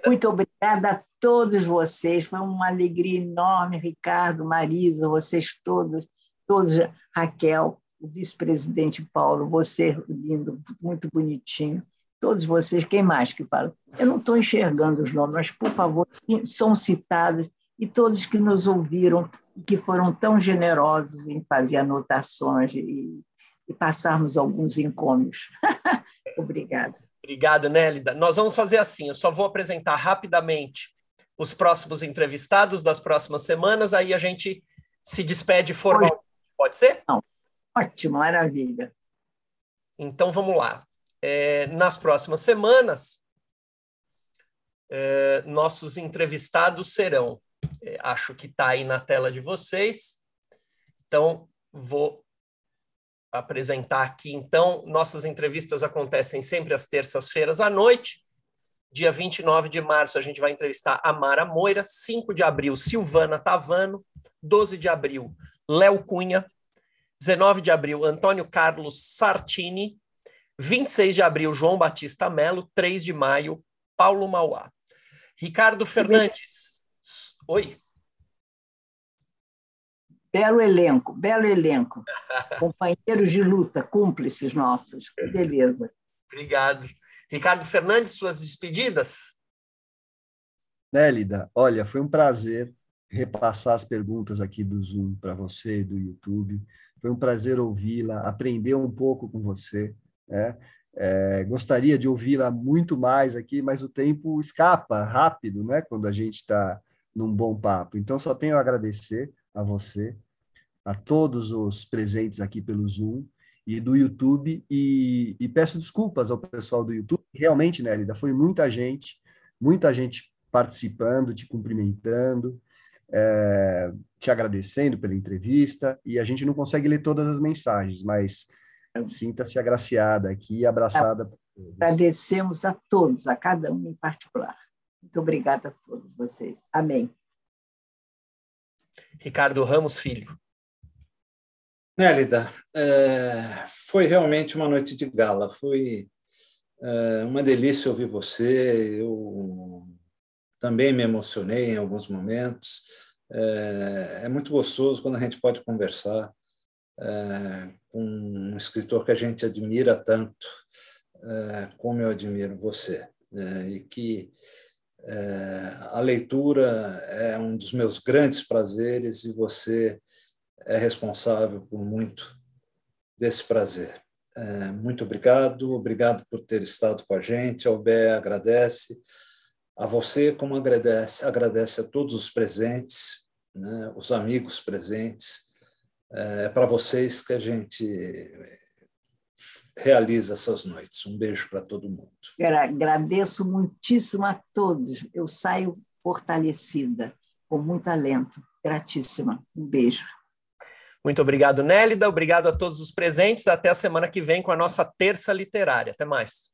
Muito obrigada a todos vocês. Foi uma alegria enorme, Ricardo, Marisa, vocês todos, todos, Raquel, o vice-presidente Paulo, você lindo, muito bonitinho. Todos vocês, quem mais que fala? Eu não estou enxergando os nomes, mas, por favor, são citados e todos que nos ouviram e que foram tão generosos em fazer anotações e, e passarmos alguns encômios. Obrigada. Obrigado, Nélida. Nós vamos fazer assim: eu só vou apresentar rapidamente os próximos entrevistados das próximas semanas, aí a gente se despede formalmente. Pode ser? Não. Ótimo, maravilha. Então vamos lá. É, nas próximas semanas, é, nossos entrevistados serão, é, acho que está aí na tela de vocês, então vou apresentar aqui, então. Nossas entrevistas acontecem sempre às terças-feiras à noite. Dia 29 de março, a gente vai entrevistar a Mara Moira. 5 de abril, Silvana Tavano. 12 de abril, Léo Cunha. 19 de abril, Antônio Carlos Sartini. 26 de abril, João Batista Melo. 3 de maio, Paulo Mauá. Ricardo Fernandes. Oi. Belo elenco, belo elenco. Companheiros de luta, cúmplices nossos. Beleza. Obrigado. Ricardo Fernandes, suas despedidas? Nélida, olha, foi um prazer repassar as perguntas aqui do Zoom para você, do YouTube. Foi um prazer ouvi-la, aprender um pouco com você. Né? É, gostaria de ouvi-la muito mais aqui, mas o tempo escapa rápido, né? Quando a gente está num bom papo. Então, só tenho a agradecer a você, a todos os presentes aqui pelo Zoom e do YouTube, e, e peço desculpas ao pessoal do YouTube. Realmente, Nélida, foi muita gente, muita gente participando, te cumprimentando, é, te agradecendo pela entrevista. E a gente não consegue ler todas as mensagens, mas sinta-se agraciada aqui e abraçada. Agradecemos a todos, a cada um em particular. Muito obrigada a todos vocês. Amém. Ricardo Ramos Filho. Nélida, é, foi realmente uma noite de gala. Foi é uma delícia ouvir você. Eu também me emocionei em alguns momentos. É, é muito gostoso quando a gente pode conversar com um escritor que a gente admira tanto, é, como eu admiro você, é, e que é, a leitura é um dos meus grandes prazeres e você é responsável por muito desse prazer. Muito obrigado, obrigado por ter estado com a gente. Albé agradece a você, como agradece, agradece a todos os presentes, né, os amigos presentes. É para vocês que a gente realiza essas noites. Um beijo para todo mundo. Agradeço muitíssimo a todos. Eu saio fortalecida, com muito alento. Gratíssima. Um beijo. Muito obrigado, Nélida. Obrigado a todos os presentes. Até a semana que vem com a nossa terça literária. Até mais.